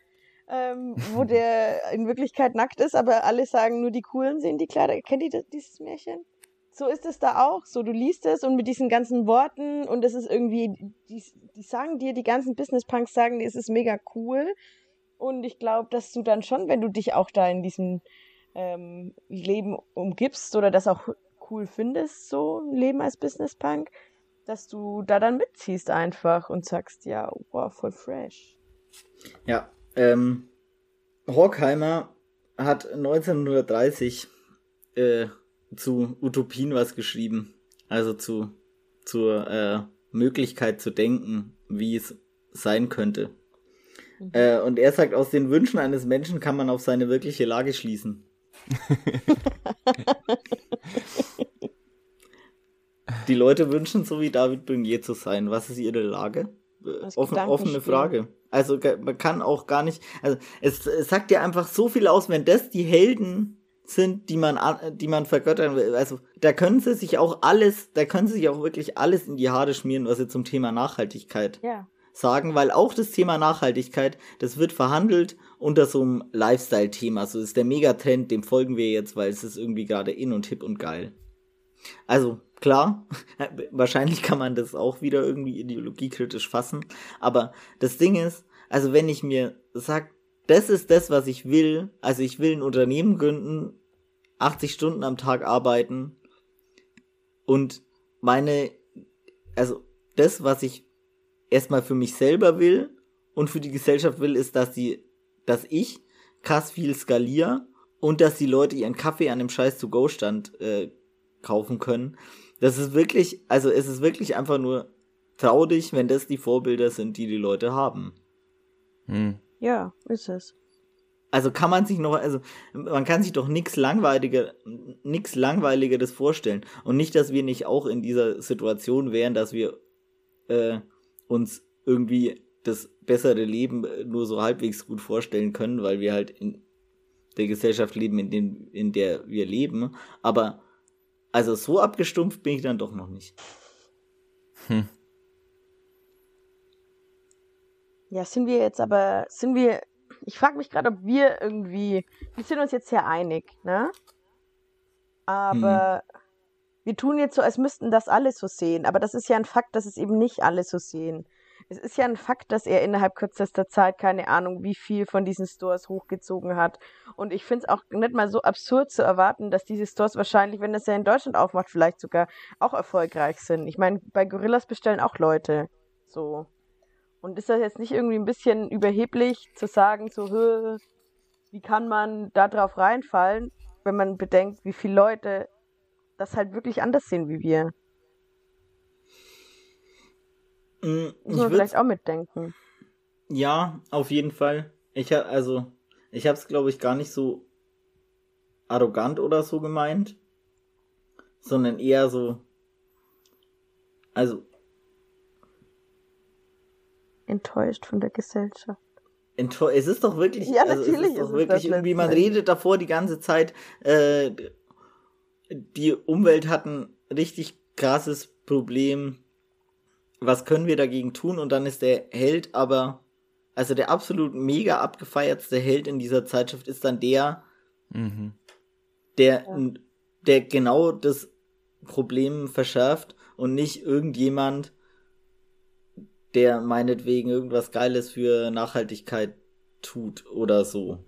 ähm, wo (laughs) der in Wirklichkeit nackt ist, aber alle sagen, nur die Coolen sehen die Kleider. Kennt ihr das, dieses Märchen? So ist es da auch. So, du liest es und mit diesen ganzen Worten und es ist irgendwie, die, die sagen dir, die ganzen Business-Punks sagen dir, es ist mega cool. Und ich glaube, dass du dann schon, wenn du dich auch da in diesem ähm, Leben umgibst oder das auch cool findest, so ein Leben als Business-Punk, dass du da dann mitziehst einfach und sagst, ja, wow, voll fresh. Ja, ähm, Horkheimer hat 1930 äh, zu Utopien was geschrieben. Also zu zur äh, Möglichkeit zu denken, wie es sein könnte. Mhm. Äh, und er sagt, aus den Wünschen eines Menschen kann man auf seine wirkliche Lage schließen. (laughs) Die Leute wünschen, so wie David Brunier zu sein. Was ist ihre Lage? Äh, Offen, offene. Frage. Also man kann auch gar nicht. Also es, es sagt ja einfach so viel aus, wenn das die Helden sind, die man, an- die man vergöttern will. Also da können sie sich auch alles, da können sie sich auch wirklich alles in die Haare schmieren, was sie zum Thema Nachhaltigkeit Ja. sagen, weil auch das Thema Nachhaltigkeit, das wird verhandelt unter so einem Lifestyle-Thema. So ist der Megatrend, dem folgen wir jetzt, weil es ist irgendwie gerade in und hip und geil. Also, klar, (laughs) wahrscheinlich kann man das auch wieder irgendwie ideologiekritisch fassen, aber das Ding ist, also wenn ich mir sag, das ist das, was ich will, also ich will ein Unternehmen gründen, 80 Stunden am Tag arbeiten und meine, also das, was ich erstmal für mich selber will und für die Gesellschaft will, ist, dass die, dass ich krass viel skaliere und dass die Leute ihren Kaffee an dem scheiß To-Go-Stand äh, kaufen können. Das ist wirklich, also es ist wirklich einfach nur traurig, wenn das die Vorbilder sind, die die Leute haben. Hm. Ja, ist es. Also kann man sich noch, also man kann sich doch nichts langweiliger, nichts langweiligeres vorstellen. Und nicht, dass wir nicht auch in dieser Situation wären, dass wir äh, uns irgendwie das bessere Leben äh, nur so halbwegs gut vorstellen können, weil wir halt in der Gesellschaft leben, in, den, in der wir leben. Aber also so abgestumpft bin ich dann doch noch nicht. Ja, sind wir jetzt aber, sind wir, ich frage mich gerade, ob wir irgendwie, wir sind uns jetzt sehr einig, ne? Aber wir tun jetzt so, als müssten das alle so sehen. Aber das ist ja ein Fakt, dass es eben nicht alle so sehen. Es ist ja ein Fakt, dass er innerhalb kürzester Zeit keine Ahnung, wie viel von diesen Stores hochgezogen hat. Und ich finde es auch nicht mal so absurd zu erwarten, dass diese Stores wahrscheinlich, wenn das ja in Deutschland aufmacht, vielleicht sogar auch erfolgreich sind. Ich meine, bei Gorillas bestellen auch Leute. So. Und ist das jetzt nicht irgendwie ein bisschen überheblich zu sagen, so, wie kann man da drauf reinfallen, wenn man bedenkt, wie viele Leute das halt wirklich anders sehen wie wir? Mm, Muss man vielleicht auch mitdenken. Ja, auf jeden Fall. Ich habe also, ich habe es glaube ich gar nicht so arrogant oder so gemeint, sondern eher so, also enttäuscht von der Gesellschaft. Enttäuscht. Es ist doch wirklich, ja, also natürlich es ist doch ist wirklich es irgendwie, man redet davor die ganze Zeit, äh, die Umwelt hat ein richtig krasses Problem. Was können wir dagegen tun? Und dann ist der Held aber, also der absolut mega abgefeiertste Held in dieser Zeitschrift ist dann der, Mhm. der, Ja. der genau das Problem verschärft und nicht irgendjemand, der meinetwegen irgendwas Geiles für Nachhaltigkeit tut oder so.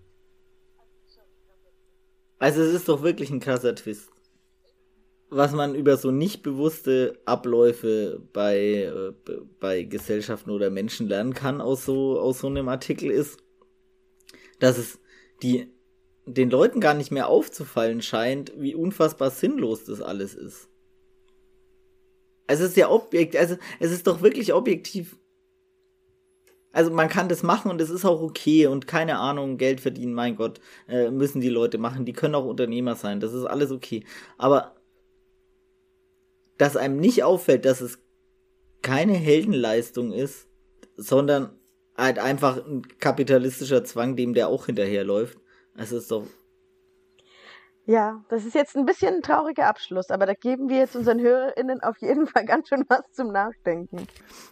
Also es ist doch wirklich ein krasser Twist. Was man über so nicht bewusste Abläufe bei, äh, bei Gesellschaften oder Menschen lernen kann aus so, aus so einem Artikel ist, dass es die, den Leuten gar nicht mehr aufzufallen scheint, wie unfassbar sinnlos das alles ist. Also es ist ja objekt, also es ist doch wirklich objektiv. Also man kann das machen und es ist auch okay und keine Ahnung, Geld verdienen, mein Gott, äh, müssen die Leute machen. Die können auch Unternehmer sein, das ist alles okay. Aber dass einem nicht auffällt, dass es keine Heldenleistung ist, sondern halt einfach ein kapitalistischer Zwang, dem der auch hinterherläuft. Es ist doch Ja, das ist jetzt ein bisschen ein trauriger Abschluss, aber da geben wir jetzt unseren HörerInnen auf jeden Fall ganz schön was zum Nachdenken.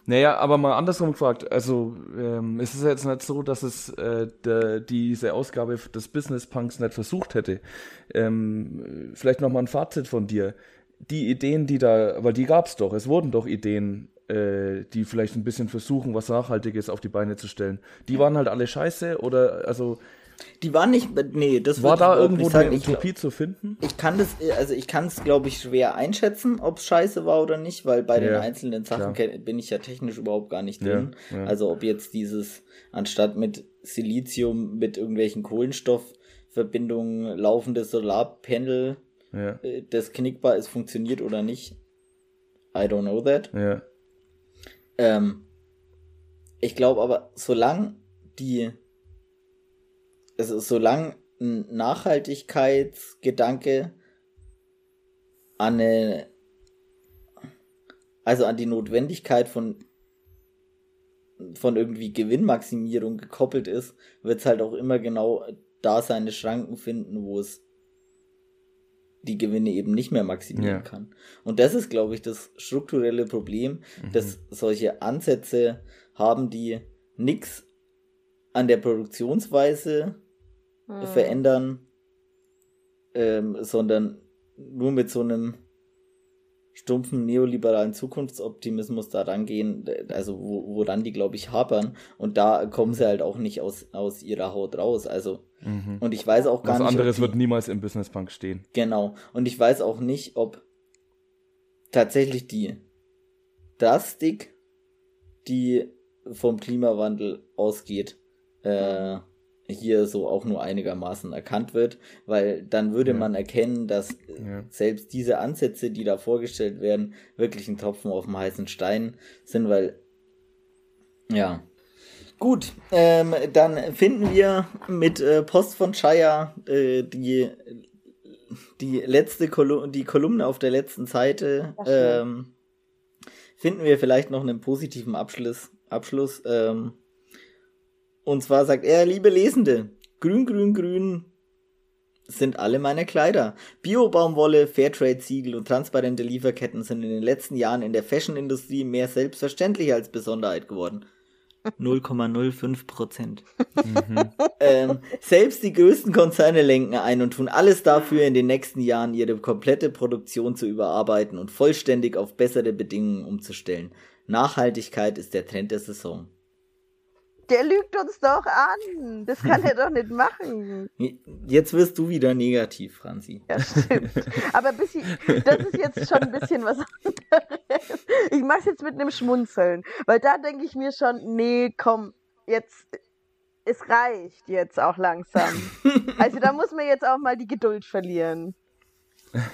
Naja, aber mal andersrum gefragt. Also, ähm, es ist jetzt nicht so, dass es äh, der, diese Ausgabe des Business Punks nicht versucht hätte. Ähm, vielleicht nochmal ein Fazit von dir. Die Ideen, die da, weil die gab es doch, es wurden doch Ideen, äh, die vielleicht ein bisschen versuchen, was Nachhaltiges auf die Beine zu stellen. Die waren halt alle scheiße oder, also, Die waren nicht, nee, das war da irgendwo nicht sagen. eine Ich Utopie zu finden? Ich kann das, also ich kann es, glaube ich, schwer einschätzen, ob es scheiße war oder nicht, weil bei den Ja, einzelnen Sachen klar. bin ich ja technisch überhaupt gar nicht Ja, drin. ja. Also ob jetzt dieses, anstatt mit Silizium mit irgendwelchen Kohlenstoffverbindungen laufende Solarpanel, Ja, äh, das knickbar ist, funktioniert oder nicht. I don't know that. ja, Ähm, ich glaube aber, solange die, also solange ein Nachhaltigkeitsgedanke an eine, also an die Notwendigkeit von von irgendwie Gewinnmaximierung gekoppelt ist, wird es halt auch immer genau da seine Schranken finden, wo es die Gewinne eben nicht mehr maximieren Ja. kann. Und das ist, glaube ich, das strukturelle Problem, dass solche Ansätze haben, die nichts an der Produktionsweise Hm. verändern, ähm, sondern nur mit so einem stumpfen neoliberalen Zukunftsoptimismus da rangehen, also wo, woran die, glaube ich, hapern. Und da kommen sie halt auch nicht aus, aus ihrer Haut raus. Also, mhm. und ich weiß auch gar Was nicht. ob anderes die- wird niemals im Business Punk stehen. Genau. Und ich weiß auch nicht, ob tatsächlich die Drastik, die vom Klimawandel ausgeht, äh, hier so auch nur einigermaßen erkannt wird, weil dann würde Ja. man erkennen, dass äh, Ja. selbst diese Ansätze, die da vorgestellt werden, wirklich ein Tropfen auf dem heißen Stein sind, weil ja. Gut, ähm, dann finden wir mit äh, Post von Shire äh, die die letzte Kolumne, die Kolumne auf der letzten Seite, ähm, finden wir vielleicht noch einen positiven Abschluss. Abschluss ähm, und zwar sagt er, liebe Lesende, grün, grün, grün sind alle meine Kleider. Bio-Baumwolle, Fairtrade-Siegel und transparente Lieferketten sind in den letzten Jahren in der Fashion-Industrie mehr selbstverständlich als Besonderheit geworden. (laughs) 0,05 Prozent. Mhm. Ähm, selbst die größten Konzerne lenken ein und tun alles dafür, in den nächsten Jahren ihre komplette Produktion zu überarbeiten und vollständig auf bessere Bedingungen umzustellen. Nachhaltigkeit ist der Trend der Saison. Der lügt uns doch an. Das kann er (laughs) doch nicht machen. Jetzt wirst du wieder negativ, Franzi. Ja, stimmt. Aber bisschen, das ist jetzt schon ein bisschen was anderes. Ich machst jetzt mit einem Schmunzeln. Weil da denke ich mir schon, nee, komm, jetzt, es reicht jetzt auch langsam. (laughs) also da muss man jetzt auch mal die Geduld verlieren. (laughs)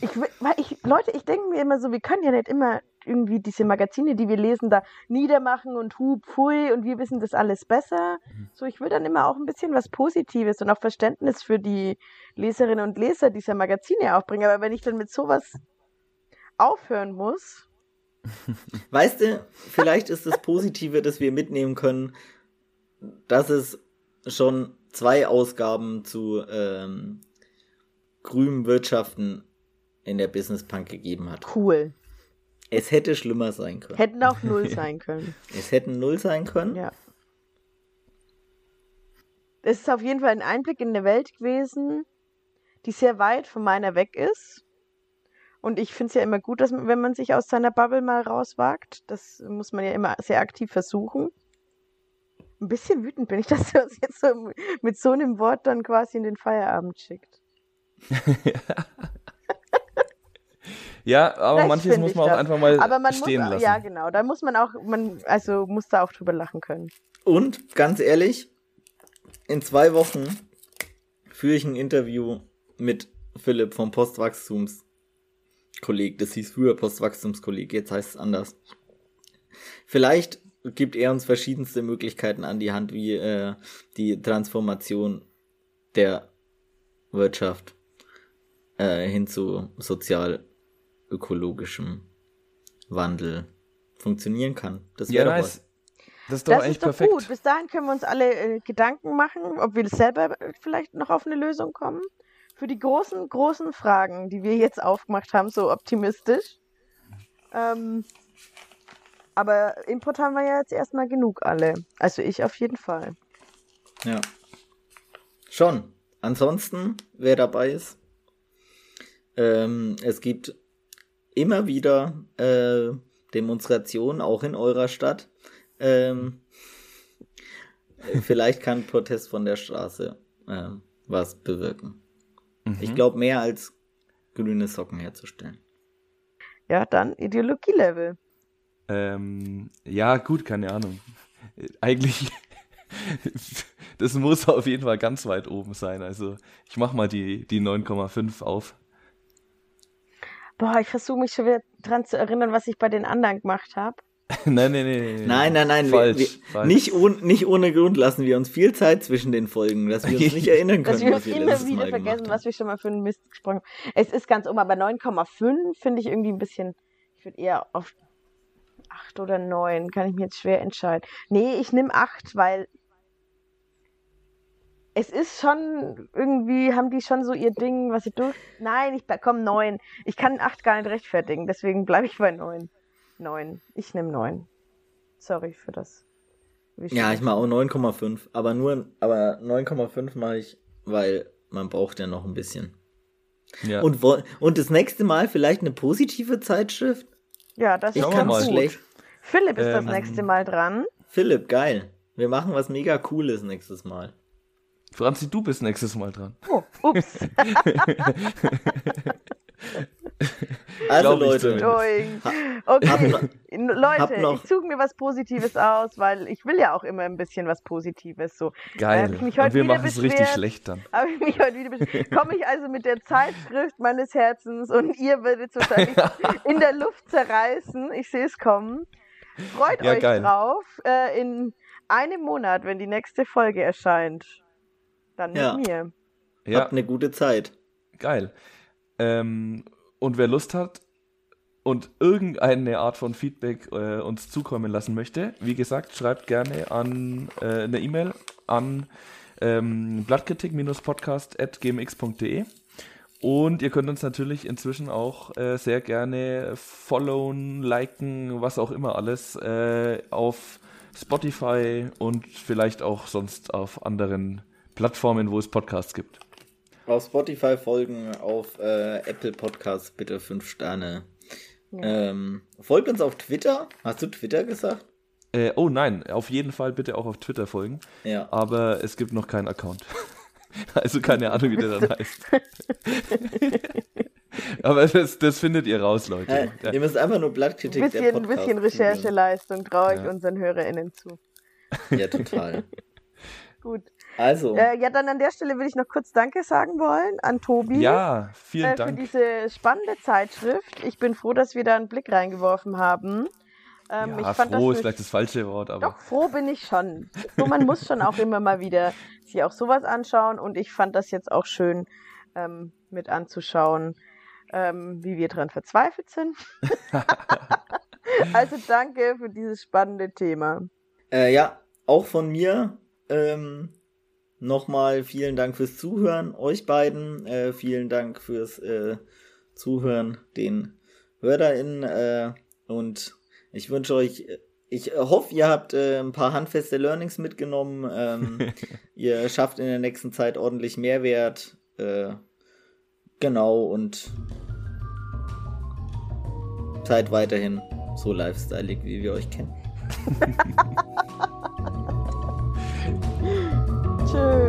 Ich, weil ich, Leute, ich denke mir immer so, wir können ja nicht immer irgendwie diese Magazine, die wir lesen, da niedermachen und hub, pfui und wir wissen das alles besser. Mhm. So, ich will dann immer auch ein bisschen was Positives und auch Verständnis für die Leserinnen und Leser dieser Magazine aufbringen. Aber wenn ich dann mit sowas aufhören muss. (laughs) Weißt du, vielleicht ist das Positive, dass wir mitnehmen können, dass es schon zwei Ausgaben zu ähm, grünen Wirtschaften in der Business Punk gegeben hat. Cool. Es hätte schlimmer sein können. Hätten auch null (laughs) sein können. Es hätten null sein können. Ja. Es ist auf jeden Fall ein Einblick in eine Welt gewesen, die sehr weit von meiner weg ist. Und ich finde es ja immer gut, dass man, wenn man sich aus seiner Bubble mal rauswagt. Das muss man ja immer sehr aktiv versuchen. Ein bisschen wütend bin ich, (laughs) dass er uns jetzt so mit so einem Wort dann quasi in den Feierabend schickt. (laughs) ja, aber das manches muss man auch das. einfach mal stehen muss, lassen. Ja, genau. Da muss man auch, man, also muss da auch drüber lachen können. Und ganz ehrlich, in zwei Wochen führe ich ein Interview mit Philipp vom Postwachstumskolleg. Das hieß früher Postwachstumskolleg, jetzt heißt es anders. Vielleicht gibt er uns verschiedenste Möglichkeiten an die Hand, wie äh, die Transformation der Wirtschaft äh, hin zu sozial-ökologischem Wandel funktionieren kann. Das wäre ja, nice. Das ist doch das eigentlich ist doch perfekt. gut. Bis dahin können wir uns alle äh, Gedanken machen, ob wir selber vielleicht noch auf eine Lösung kommen. Für die großen, großen Fragen, die wir jetzt aufgemacht haben, so optimistisch. Ähm, aber Import haben wir ja jetzt erstmal genug alle. Also ich auf jeden Fall. Ja. Schon. Ansonsten, wer dabei ist, ähm, es gibt immer wieder äh, Demonstrationen, auch in eurer Stadt. Ähm, vielleicht kann Protest von der Straße äh, was bewirken. Mhm. Ich glaube, mehr als grüne Socken herzustellen. Ja, dann Ideologielevel. Ähm, ja, gut, keine Ahnung. Eigentlich, (laughs) das muss auf jeden Fall ganz weit oben sein. Also, ich mach mal die, die 9,5 auf. Boah, ich versuche mich schon wieder dran zu erinnern, was ich bei den anderen gemacht habe. (laughs) nein, nein, nein, nein. Nein, nein, Falsch, wir, falsch. Nicht, ohne, nicht ohne Grund lassen wir uns viel Zeit zwischen den Folgen, dass wir uns (laughs) nicht erinnern können. dass wir uns immer wieder vergessen, was wir schon mal für einen Mist gesprochen haben. Es ist ganz um, aber 9,5 finde ich irgendwie ein bisschen. Ich würde eher auf 8 oder 9, kann ich mir jetzt schwer entscheiden. Nee, ich nehme 8, weil es ist schon irgendwie, haben die schon so ihr Ding, was sie durch. Nein, ich komm 9. Ich kann 8 gar nicht rechtfertigen, deswegen bleibe ich bei 9. 9. Ich nehme 9. Sorry für das. Ja, ich mache auch 9,5. Aber nur, aber 9,5 mache ich, weil man braucht ja noch ein bisschen. Ja. Und, und das nächste Mal vielleicht eine positive Zeitschrift? Ja, das ist ganz schlecht. Philipp ist ähm, das nächste Mal dran. Philipp, geil. Wir machen was mega Cooles nächstes Mal. Franzi, du bist nächstes Mal dran. Oh, ups. (laughs) also Leute, okay. Leute, ich suche mir was Positives aus, weil ich will ja auch immer ein bisschen was Positives. So. Geil. Äh, Und wir machen es richtig schlecht dann. Ich mich heute wieder Komme ich also mit der Zeitschrift meines Herzens und ihr werdet es wahrscheinlich (laughs) in der Luft zerreißen. Ich sehe es kommen. Freut ja, euch geil. drauf. Äh, in einem Monat, wenn die nächste Folge erscheint. Dann ja. mit mir. Ja. Habt eine gute Zeit. Geil. Ähm, und wer Lust hat und irgendeine Art von Feedback äh, uns zukommen lassen möchte, wie gesagt, schreibt gerne an äh, eine E-Mail an ähm, blattkritik-podcast.gmx.de und ihr könnt uns natürlich inzwischen auch äh, sehr gerne followen, liken, was auch immer alles äh, auf Spotify und vielleicht auch sonst auf anderen Plattformen, wo es Podcasts gibt. Auf Spotify folgen, auf äh, Apple Podcasts bitte fünf Sterne. Ja. Ähm, folgt uns auf Twitter. Hast du Twitter gesagt? Äh, oh nein, auf jeden Fall bitte auch auf Twitter folgen. Ja. Aber es gibt noch keinen Account. (laughs) also keine Ahnung, wie der dann heißt. (laughs) Aber das, das findet ihr raus, Leute. Äh, Ja. Ihr müsst einfach nur Blattkritik Ein der bisschen, Podcast bisschen. Rechercheleistung traue ich Ja. unseren HörerInnen zu. Ja, total. (laughs) Gut. Also, Äh, ja, dann an der Stelle will ich noch kurz Danke sagen wollen an Tobi. Ja, vielen äh, für Dank. diese spannende Zeitschrift. Ich bin froh, dass wir da einen Blick reingeworfen haben. Ähm, ja, ich fand froh das ist vielleicht das falsche Wort, aber Doch, froh bin ich schon. So, man muss schon auch immer mal wieder sich auch sowas anschauen und ich fand das jetzt auch schön ähm, mit anzuschauen, ähm, wie wir dran verzweifelt sind. (laughs) also danke für dieses spannende Thema. äh, ja, auch von mir ähm, nochmal vielen Dank fürs Zuhören, euch beiden. Äh, vielen Dank fürs äh, Zuhören, den HörerInnen. Äh, und ich wünsche euch, ich hoffe, ihr habt äh, ein paar handfeste Learnings mitgenommen. Ähm, (laughs) ihr schafft in der nächsten Zeit ordentlich Mehrwert. Äh, genau, und seid weiterhin so lifestyleig, wie wir euch kennen. (laughs) too.